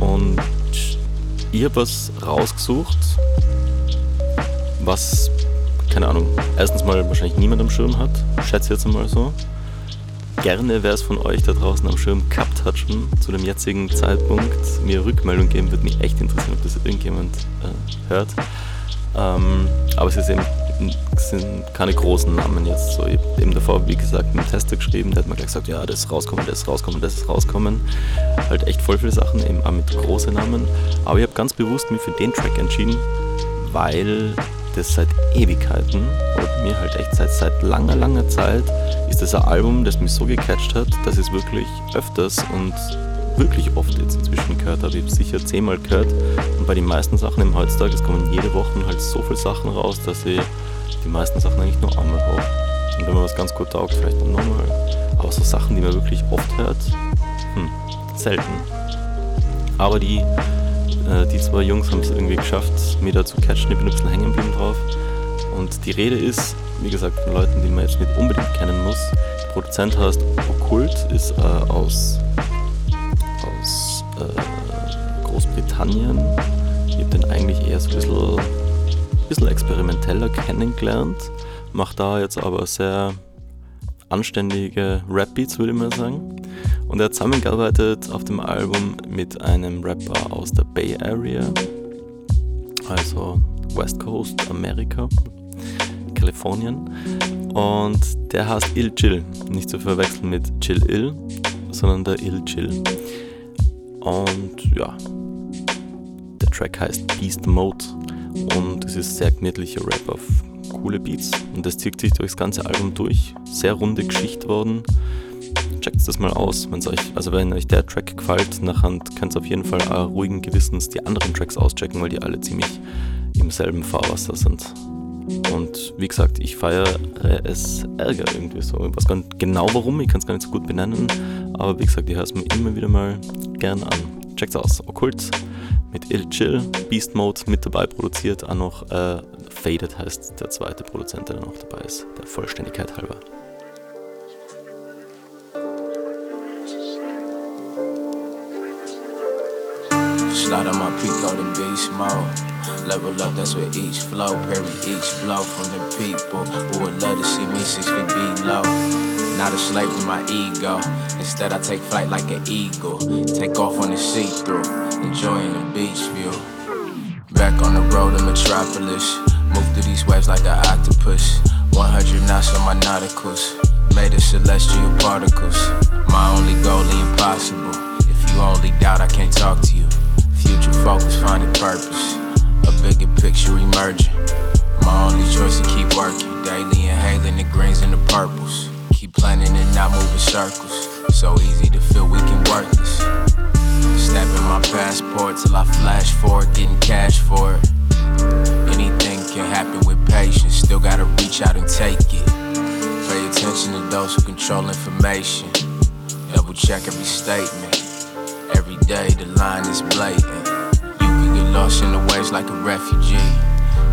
[SPEAKER 1] Und ich habe was rausgesucht, was, keine Ahnung, erstens mal wahrscheinlich niemand am Schirm hat, schätze jetzt mal so. Gerne, wer es von euch da draußen am Schirm gehabt hat, schon zu dem jetzigen Zeitpunkt mir Rückmeldung geben, würde mich echt interessieren, ob das irgendjemand äh, hört. Ähm, aber es ist eben, sind keine großen Namen jetzt. So, eben davor, wie gesagt, einen Tester geschrieben, der hat mir gleich gesagt, ja, das ist rauskommen, das ist rauskommen, das ist rauskommen. Halt echt voll viele Sachen, eben auch mit großen Namen. Aber ich habe ganz bewusst mich für den Track entschieden, weil das seit Ewigkeiten oder mir halt echt seit, seit langer, langer Zeit ist das ein Album, das mich so gecatcht hat, dass ich es wirklich öfters und wirklich oft jetzt inzwischen gehört habe. Ich habe sicher zehnmal gehört und bei den meisten Sachen im Heutzutage, es kommen jede Woche halt so viele Sachen raus, dass ich die meisten Sachen eigentlich nur einmal habe. Und wenn man was ganz gut taugt, vielleicht dann nochmal. Aber so Sachen, die man wirklich oft hört, hm, selten. Aber die, äh, die zwei Jungs haben es irgendwie geschafft, mich da zu catchen. Ich bin ein bisschen hängen geblieben drauf. Und die Rede ist, wie gesagt, von Leuten, die man jetzt nicht unbedingt kennen muss. Der Produzent heißt Okkult, ist äh, aus, aus äh, Großbritannien. Ich habe den eigentlich eher so ein bisschen, bisschen experimenteller kennengelernt. Macht da jetzt aber sehr anständige Rap-Beats, würde ich mal sagen. Und er hat zusammengearbeitet auf dem Album mit einem Rapper aus der Bay Area, also West Coast, Amerika, Kalifornien. Und der heißt Il Chill, nicht zu verwechseln mit Chill Ill, sondern der Il Chill. Und ja, der Track heißt Beast Mode und es ist sehr gemütlicher Rap auf coole Beats und das zieht sich durchs ganze Album durch. Sehr runde Geschichte worden. Checkt das mal aus, wenn's euch, also wenn euch der Track gefällt, nachher könnt ihr auf jeden Fall ruhigen Gewissens die anderen Tracks auschecken, weil die alle ziemlich im selben Fahrwasser sind. Und wie gesagt, ich feiere es ärger irgendwie so. Ich weiß gar nicht genau warum, ich kann es gar nicht so gut benennen, aber wie gesagt, ich höre es mir immer wieder mal gern an. Checkt's aus, Okkult mit Il Chill, Beast Mode mit dabei produziert, auch noch äh, Faded heißt der zweite Produzent, der noch dabei ist, der Vollständigkeit halber.
[SPEAKER 16] Slide on my peak out in beast mode. Level up, that's with each flow. Parry each blow from the people who would love to see me six feet below. Not a slave to my ego. Instead, I take flight like an eagle. Take off on the see through, enjoying the beach view. Back on the road to Metropolis. Move through these waves like an octopus. 100 knots on my nauticals. Made of celestial particles. My only goal, the impossible. If you only doubt, I can't talk to you. Future focus, finding purpose. A bigger picture emerging. My only choice to keep working. Daily inhaling the greens and the purples. Keep planning and not moving circles. So easy to feel weak and worthless. Snapping my passport till I flash forward, getting cash for it. Anything can happen with patience, still gotta reach out and take it. Pay attention to those who control information. Double check every statement. Every day the line is blatant. You can get lost in the waves like a refugee.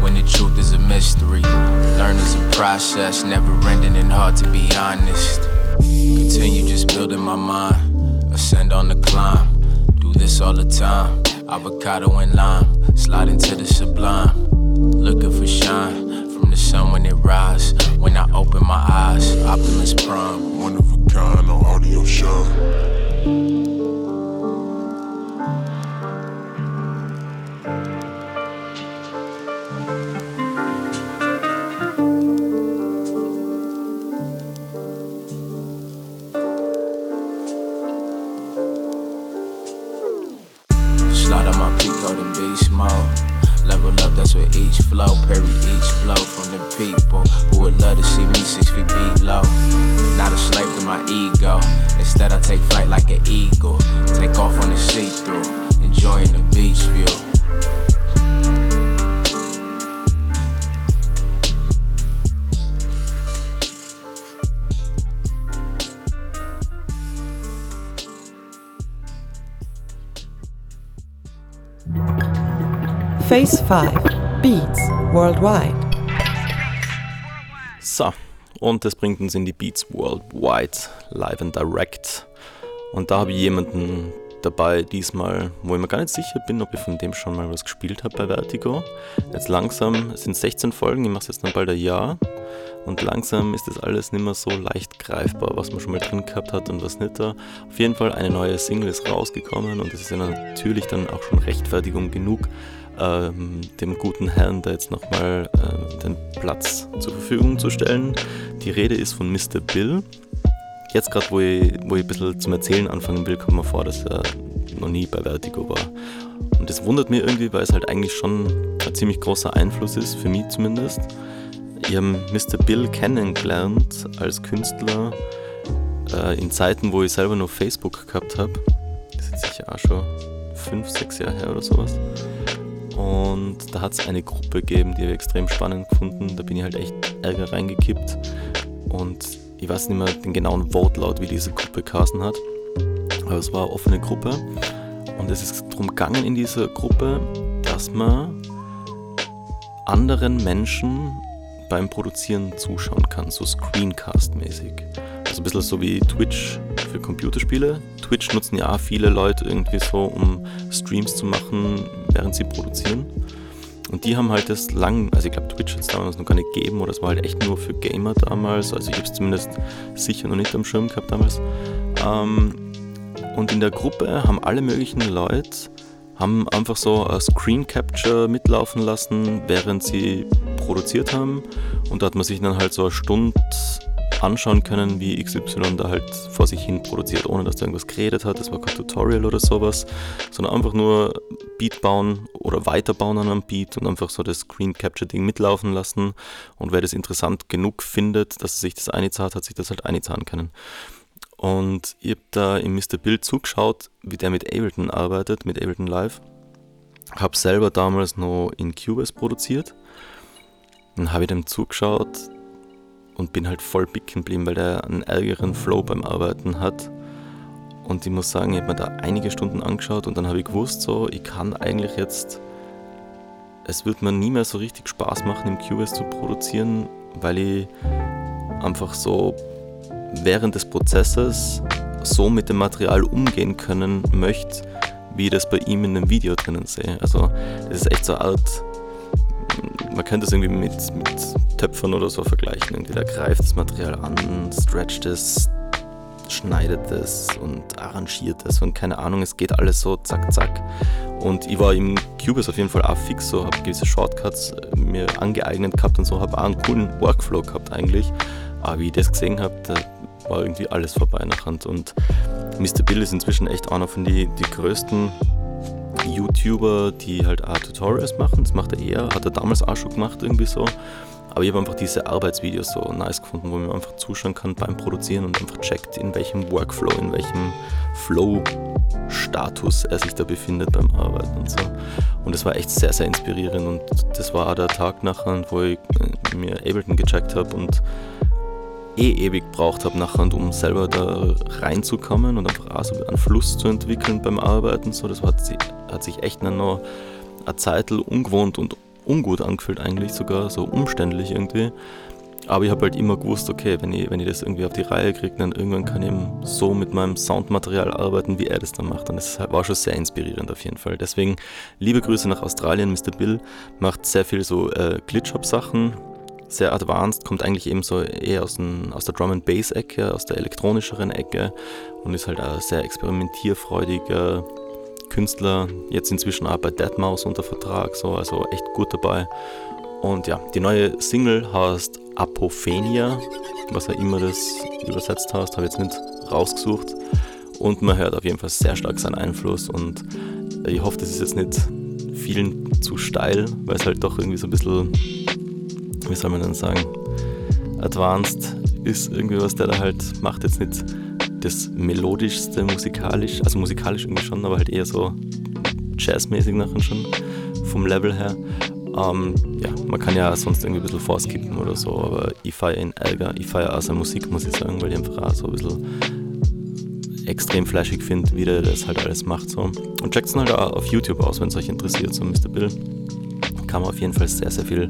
[SPEAKER 16] When the truth is a mystery. Learn is a process, never ending and hard to be honest. Continue just building my mind. Ascend on the climb. Do this all the time. Avocado and lime. Slide into the sublime. Looking for shine from the sun when it rise. When I open my eyes, Optimus Prime.
[SPEAKER 10] One of a kind on audio shine.
[SPEAKER 2] 5 Beats Worldwide.
[SPEAKER 1] So, und das bringt uns in die Beats Worldwide Live and Direct. Und da habe ich jemanden dabei diesmal, wo ich mir gar nicht sicher bin, ob ich von dem schon mal was gespielt habe bei Vertigo. Jetzt langsam, es sind 16 Folgen, ich mache es jetzt dann bald ein Jahr. Und langsam ist das alles nicht mehr so leicht greifbar, was man schon mal drin gehabt hat und was nicht da. Auf jeden Fall eine neue Single ist rausgekommen und es ist ja natürlich dann auch schon Rechtfertigung genug, ähm, dem guten Herrn da jetzt nochmal äh, den Platz zur Verfügung zu stellen. Die Rede ist von Mr. Bill. Jetzt gerade, wo ich, wo ich ein bisschen zum Erzählen anfangen will, kommt mir vor, dass er noch nie bei Vertigo war. Und das wundert mich irgendwie, weil es halt eigentlich schon ein ziemlich großer Einfluss ist, für mich zumindest. Ich habe Mr. Bill kennengelernt als Künstler äh, in Zeiten, wo ich selber nur Facebook gehabt habe. Das ist sicher auch schon fünf, sechs Jahre her oder sowas. Und da hat es eine Gruppe gegeben, die ich extrem spannend gefunden. Da bin ich halt echt Ärger reingekippt. Und ich weiß nicht mehr den genauen Wortlaut, wie diese Gruppe geheißen hat. Aber es war eine offene Gruppe. Und es ist darum gegangen in dieser Gruppe, dass man anderen Menschen beim Produzieren zuschauen kann, so Screencast-mäßig. Also ein bisschen so wie Twitch für Computerspiele. Twitch nutzen ja auch viele Leute irgendwie so, um Streams zu machen, während sie produzieren. Und die haben halt das lang, also ich glaube Twitch hat es damals noch gar nicht gegeben oder es war halt echt nur für Gamer damals, also ich habe es zumindest sicher noch nicht am Schirm gehabt damals. Ähm, und in der Gruppe haben alle möglichen Leute haben einfach so ein Screen Capture mitlaufen lassen, während sie produziert haben. Und da hat man sich dann halt so eine Stunde anschauen können, wie XY da halt vor sich hin produziert, ohne dass der irgendwas geredet hat. Das war kein Tutorial oder sowas, sondern einfach nur Beat bauen oder weiterbauen an einem Beat und einfach so das Screen Capture Ding mitlaufen lassen. Und wer das interessant genug findet, dass er sich das einzahlt, hat sich das halt einzahlen können. Und ich habe da im Mr. Bill zugeschaut, wie der mit Ableton arbeitet, mit Ableton Live. Habe selber damals noch in Cubase produziert. Dann habe ich dem zugeschaut und bin halt voll picken geblieben, weil der einen ärgeren Flow beim Arbeiten hat. Und ich muss sagen, ich habe mir da einige Stunden angeschaut und dann habe ich gewusst, so, ich kann eigentlich jetzt, es wird mir nie mehr so richtig Spaß machen, im Cubase zu produzieren, weil ich einfach so während des Prozesses so mit dem Material umgehen können möchte, wie ich das bei ihm in dem Video drinnen sehe. Also es ist echt so eine Art, man könnte es irgendwie mit, mit Töpfern oder so vergleichen. Irgendwie der greift das Material an, stretcht es, schneidet es und arrangiert es und keine Ahnung, es geht alles so zack zack. Und ich war im Cubase auf jeden Fall auch fix, so habe gewisse Shortcuts mir angeeignet gehabt und so, habe auch einen coolen Workflow gehabt eigentlich. Aber wie ich das gesehen habe, da war irgendwie alles vorbei nach Hand. Und Mr. Bill ist inzwischen echt einer von den die größten YouTuber, die halt auch Tutorials machen. Das macht er eher, hat er damals auch schon gemacht, irgendwie so. Aber ich habe einfach diese Arbeitsvideos so nice gefunden, wo man einfach zuschauen kann beim Produzieren und einfach checkt, in welchem Workflow, in welchem Flow-Status er sich da befindet beim Arbeiten und so. Und das war echt sehr, sehr inspirierend und das war auch der Tag nachher, wo ich äh, mir Ableton gecheckt habe und eh ewig gebraucht habe nachher, um selber da reinzukommen und einfach auch so einen Fluss zu entwickeln beim Arbeiten. So, das hat, hat sich echt noch eine Zeit ungewohnt und ungut angefühlt eigentlich sogar, so umständlich irgendwie. Aber ich habe halt immer gewusst, okay, wenn ich, wenn ich das irgendwie auf die Reihe kriege, dann irgendwann kann ich so mit meinem Soundmaterial arbeiten, wie er das dann macht. Und das war schon sehr inspirierend auf jeden Fall. Deswegen liebe Grüße nach Australien. Mr. Bill macht sehr viel so äh, Glitch-Hop-Sachen, sehr advanced, kommt eigentlich eben so eher aus, den, aus der Drum and Bass Ecke, aus der elektronischeren Ecke und ist halt ein sehr experimentierfreudiger Künstler. Jetzt inzwischen auch bei Deadmau5 unter Vertrag, so, also echt gut dabei. Und ja, die neue Single heißt Apophenia, was er immer das übersetzt hast, habe ich jetzt nicht rausgesucht. Und man hört auf jeden Fall sehr stark seinen Einfluss und ich hoffe, das ist jetzt nicht vielen zu steil, weil es halt doch irgendwie so ein bisschen wie soll man denn sagen, advanced ist irgendwie was, der da halt macht jetzt nicht das melodischste musikalisch, also musikalisch irgendwie schon, aber halt eher so jazzmäßig nachher schon vom Level her. Ähm, ja, man kann ja sonst irgendwie ein bisschen vorskippen oder so, aber ich feiere ihn ärger, ich feiere auch seine Musik, muss ich sagen, weil ich einfach auch so ein bisschen extrem flashig finde, wie der das halt alles macht. So. Und checkt es halt auch auf YouTube aus, wenn es euch interessiert, so Mr. Bill. kann man auf jeden Fall sehr, sehr viel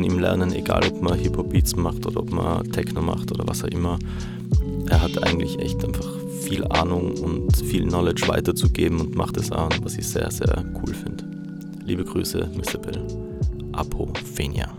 [SPEAKER 1] von ihm lernen, egal ob man Hip-Hop-Beats macht oder ob man Techno macht oder was auch immer. Er hat eigentlich echt einfach viel Ahnung und viel Knowledge weiterzugeben und macht es auch, was ich sehr, sehr cool finde. Liebe Grüße, Mr. Bill. Apophenia.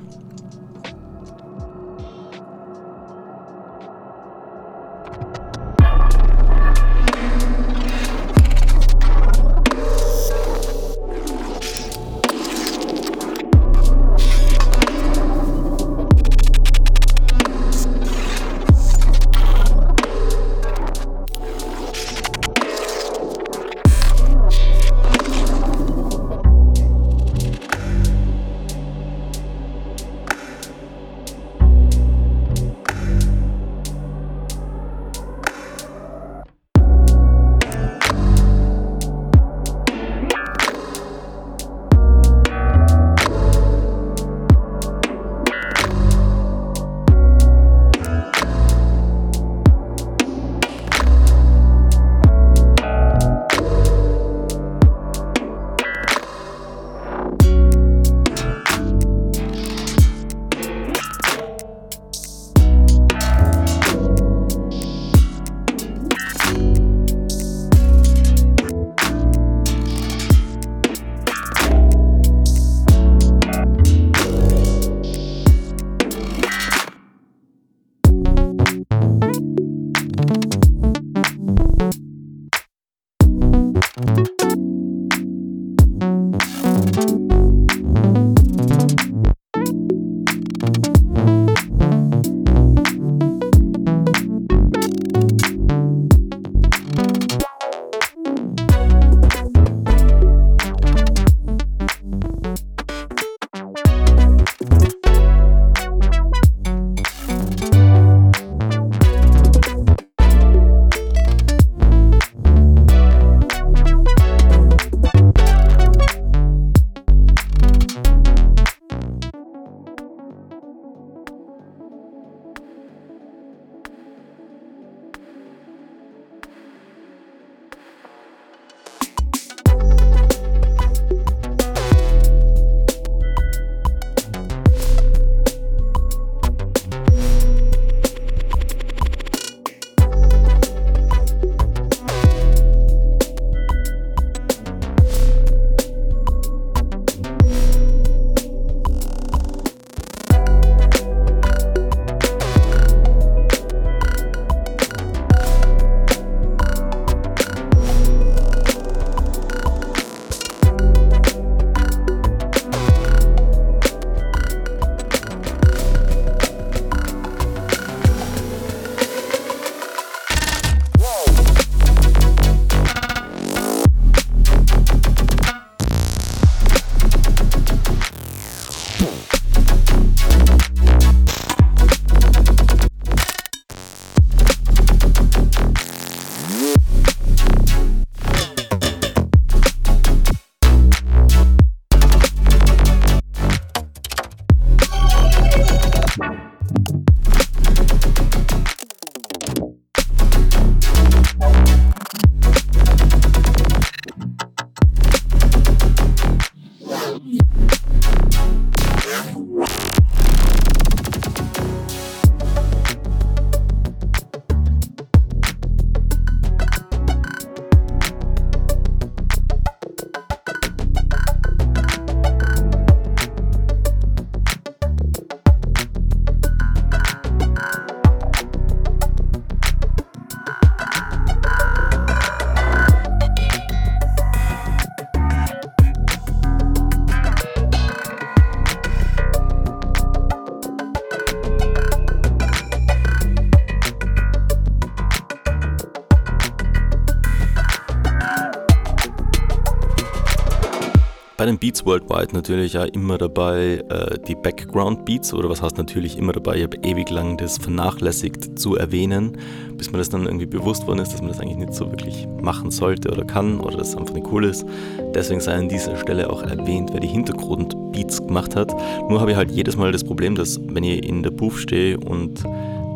[SPEAKER 1] Den Beats Worldwide natürlich auch immer dabei äh, die Background Beats oder was heißt natürlich immer dabei, ich habe ewig lang das vernachlässigt zu erwähnen, bis mir das dann irgendwie bewusst worden ist, dass man das eigentlich nicht so wirklich machen sollte oder kann oder dass es einfach nicht cool ist. Deswegen sei an dieser Stelle auch erwähnt, wer die Hintergrundbeats gemacht hat. Nur habe ich halt jedes Mal das Problem, dass wenn ich in der Booth stehe und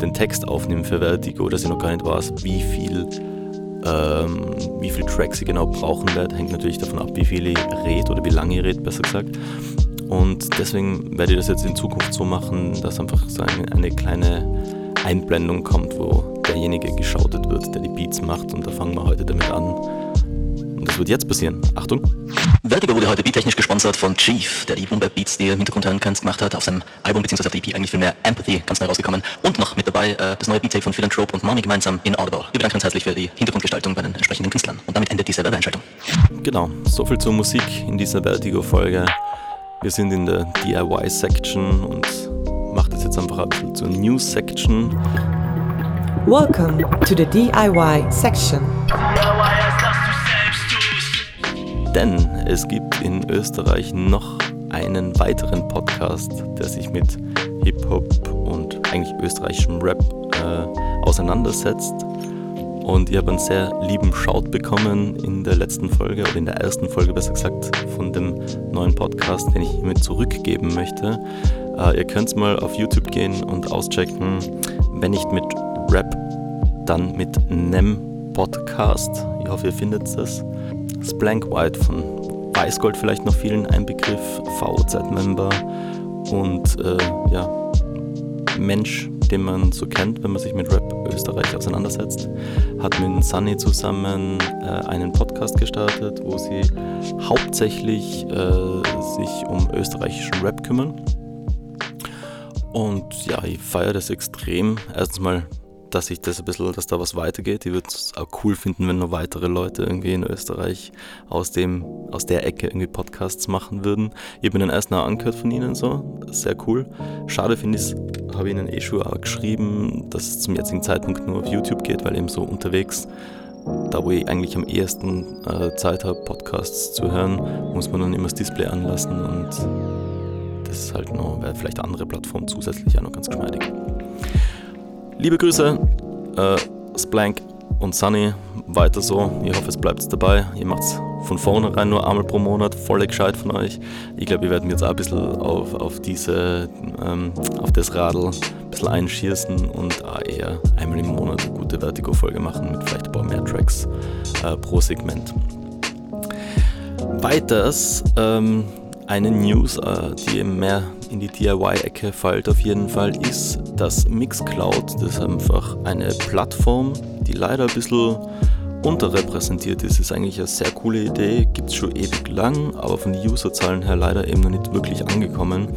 [SPEAKER 1] den Text aufnehme für Vertigo, dass ich noch gar nicht weiß, wie viel ähm, wie viele Tracks ich genau brauchen werde, hängt natürlich davon ab, wie viel ich rede oder wie lange ich rede, besser gesagt. Und deswegen werde ich das jetzt in Zukunft so machen, dass einfach so eine, eine kleine Einblendung kommt, wo derjenige geschautet wird, der die Beats macht. Und da fangen wir heute damit an. Das wird jetzt passieren. Achtung!
[SPEAKER 17] Vertigo wurde heute beattechnisch gesponsert von Chief, der die Boom Beats, die ihr im Hintergrund hören könnt, gemacht hat auf seinem Album bzw. auf der EP eigentlich viel mehr Empathy ganz neu rausgekommen und noch mit dabei äh, das neue Beat-Tape von Philanthrope und Mommy gemeinsam in Audible. Wir bedanken uns herzlich für die Hintergrundgestaltung bei den entsprechenden Künstlern und damit endet diese Werbeeinschaltung.
[SPEAKER 1] Genau, soviel zur Musik in dieser Vertigo-Folge. Wir sind in der DIY-Section und macht es jetzt einfach ein bisschen zur News-Section.
[SPEAKER 2] Welcome to the DIY section.
[SPEAKER 1] Denn es gibt in Österreich noch einen weiteren Podcast, der sich mit Hip-Hop und eigentlich österreichischem Rap äh, auseinandersetzt. Und ich habe einen sehr lieben Shout bekommen in der letzten Folge oder in der ersten Folge besser gesagt von dem neuen Podcast, den ich hiermit zurückgeben möchte. Äh, ihr könnt mal auf YouTube gehen und auschecken, wenn nicht mit Rap, dann mit Nem Podcast. Ich hoffe, ihr findet es. Splank White von Weißgold vielleicht noch vielen ein Begriff, VZ-Member und äh, ja, Mensch, den man so kennt, wenn man sich mit Rap Österreich auseinandersetzt, hat mit Sunny zusammen äh, einen Podcast gestartet, wo sie hauptsächlich äh, sich um österreichischen Rap kümmern. Und ja, ich feiere das extrem. Erstens mal dass sich das ein bisschen, dass da was weitergeht. Ich würde es auch cool finden, wenn noch weitere Leute irgendwie in Österreich aus dem, aus der Ecke irgendwie Podcasts machen würden. Ich mir den ersten auch angehört von ihnen so. Sehr cool. Schade finde ich, habe ihnen eh schon auch geschrieben, dass es zum jetzigen Zeitpunkt nur auf YouTube geht, weil eben so unterwegs da wo ich eigentlich am ehesten äh, Zeit habe, Podcasts zu hören, muss man dann immer das Display anlassen und das ist halt noch, wäre vielleicht eine andere Plattform zusätzlich auch noch ganz geschmeidig. Liebe Grüße, äh, Splank und Sunny, weiter so. Ich hoffe, es bleibt dabei. Ihr macht es von vornherein nur einmal pro Monat, voll gescheit von euch. Ich glaube, wir werden jetzt auch ein bisschen auf, auf diese, ähm, auf das Radl ein bisschen einschießen und eher einmal im Monat eine gute Vertigo-Folge machen mit vielleicht ein paar mehr Tracks äh, pro Segment. Weiters ähm, eine News, äh, die eben mehr in die DIY-Ecke fällt auf jeden Fall, ist, dass Mixcloud, das ist einfach eine Plattform, die leider ein bisschen unterrepräsentiert ist. Ist eigentlich eine sehr coole Idee, gibt es schon ewig lang, aber von den Userzahlen her leider eben noch nicht wirklich angekommen.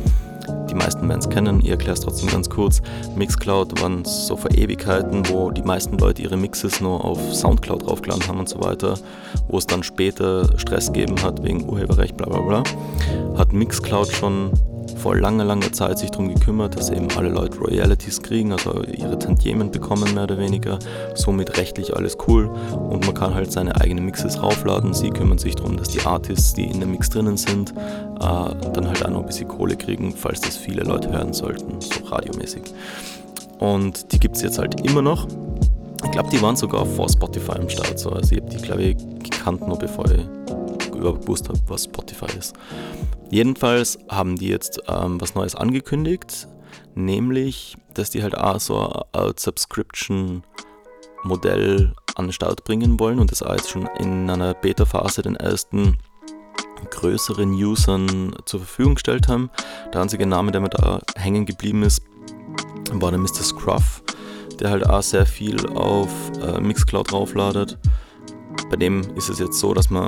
[SPEAKER 1] Die meisten werden es kennen, ich erkläre es trotzdem ganz kurz. Mixcloud waren so vor Ewigkeiten, wo die meisten Leute ihre Mixes nur auf Soundcloud draufgeladen haben und so weiter, wo es dann später Stress gegeben hat wegen Urheberrecht, bla bla bla. Hat Mixcloud schon vor langer, langer Zeit sich darum gekümmert, dass eben alle Leute Royalties kriegen, also ihre Tantiemen bekommen, mehr oder weniger. Somit rechtlich alles cool und man kann halt seine eigenen Mixes raufladen. Sie kümmern sich darum, dass die Artists, die in dem Mix drinnen sind, äh, dann halt auch noch ein bisschen Kohle kriegen, falls das viele Leute hören sollten, so radiomäßig. Und die gibt es jetzt halt immer noch. Ich glaube, die waren sogar vor Spotify am Start. So. Also ich habe die, glaube ich, gekannt, nur bevor ich überhaupt gewusst habe, was Spotify ist. Jedenfalls haben die jetzt ähm, was Neues angekündigt, nämlich, dass die halt auch so ein Subscription-Modell an den Start bringen wollen und das auch jetzt schon in einer Beta-Phase den ersten größeren Usern zur Verfügung gestellt haben. Der einzige Name, der mir da hängen geblieben ist, war der Mr. Scruff, der halt auch sehr viel auf äh, Mixcloud draufladet. Bei dem ist es jetzt so, dass man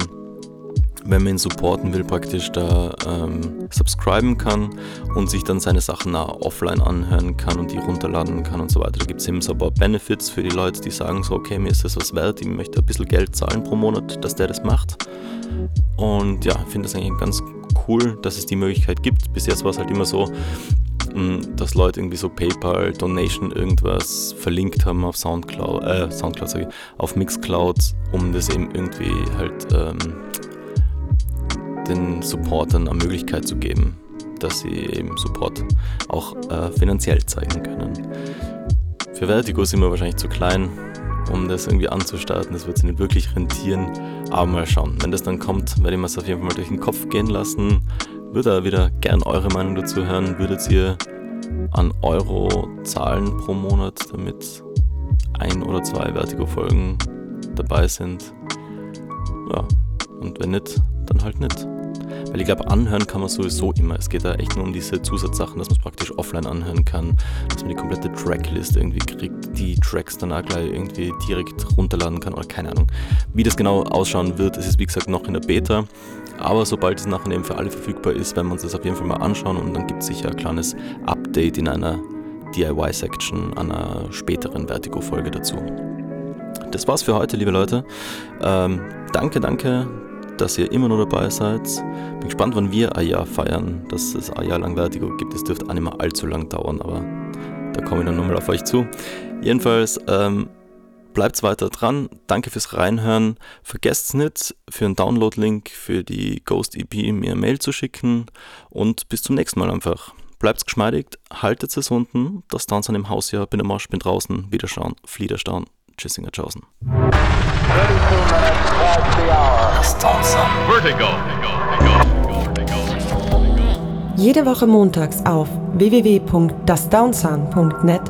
[SPEAKER 1] wenn man ihn supporten will, praktisch da ähm, subscriben kann und sich dann seine Sachen auch offline anhören kann und die runterladen kann und so weiter. Da gibt es eben so ein paar Benefits für die Leute, die sagen so, okay, mir ist das was wert, ich möchte ein bisschen Geld zahlen pro Monat, dass der das macht. Und ja, ich finde das eigentlich ganz cool, dass es die Möglichkeit gibt. Bis jetzt war es halt immer so, mm, dass Leute irgendwie so PayPal, Donation, irgendwas verlinkt haben auf Soundcloud, äh, Soundcloud, sorry, auf Mixcloud, um das eben irgendwie halt ähm, den Supportern eine Möglichkeit zu geben, dass sie eben Support auch äh, finanziell zeigen können. Für Vertigo sind wir wahrscheinlich zu klein, um das irgendwie anzustarten. Das wird sich nicht wirklich rentieren, aber mal schauen. Wenn das dann kommt, werde ich mir es auf jeden Fall mal durch den Kopf gehen lassen. Würde da wieder gern eure Meinung dazu hören. Würdet ihr an Euro zahlen pro Monat, damit ein oder zwei Vertigo-Folgen dabei sind? Ja, Und wenn nicht, dann halt nicht. Weil ich glaube, anhören kann man sowieso immer. Es geht da echt nur um diese Zusatzsachen, dass man es praktisch offline anhören kann, dass man die komplette Tracklist irgendwie kriegt, die Tracks dann auch gleich irgendwie direkt runterladen kann oder keine Ahnung. Wie das genau ausschauen wird, es ist wie gesagt noch in der Beta. Aber sobald es nachher eben für alle verfügbar ist, werden wir uns das auf jeden Fall mal anschauen und dann gibt es sicher ein kleines Update in einer DIY-Section einer späteren Vertigo-Folge dazu. Das war's für heute, liebe Leute. Ähm, danke, danke, dass ihr immer noch dabei seid. Bin gespannt, wann wir ein Jahr feiern, dass es ein Jahr lang gibt. Es dürfte auch nicht mehr allzu lang dauern, aber da komme ich dann nochmal auf euch zu. Jedenfalls, ähm, bleibt weiter dran. Danke fürs Reinhören. Vergesst nicht, für einen Download-Link für die Ghost EP mir eine Mail zu schicken und bis zum nächsten Mal einfach. Bleibt geschmeidig, haltet es unten. Das Tanzen im Haus ja, bin der Marsch, bin draußen. Wiederschauen, Fliederstaun. Tschüssinger Tschaußen.
[SPEAKER 2] Jede Woche montags auf www.dasdownsound.net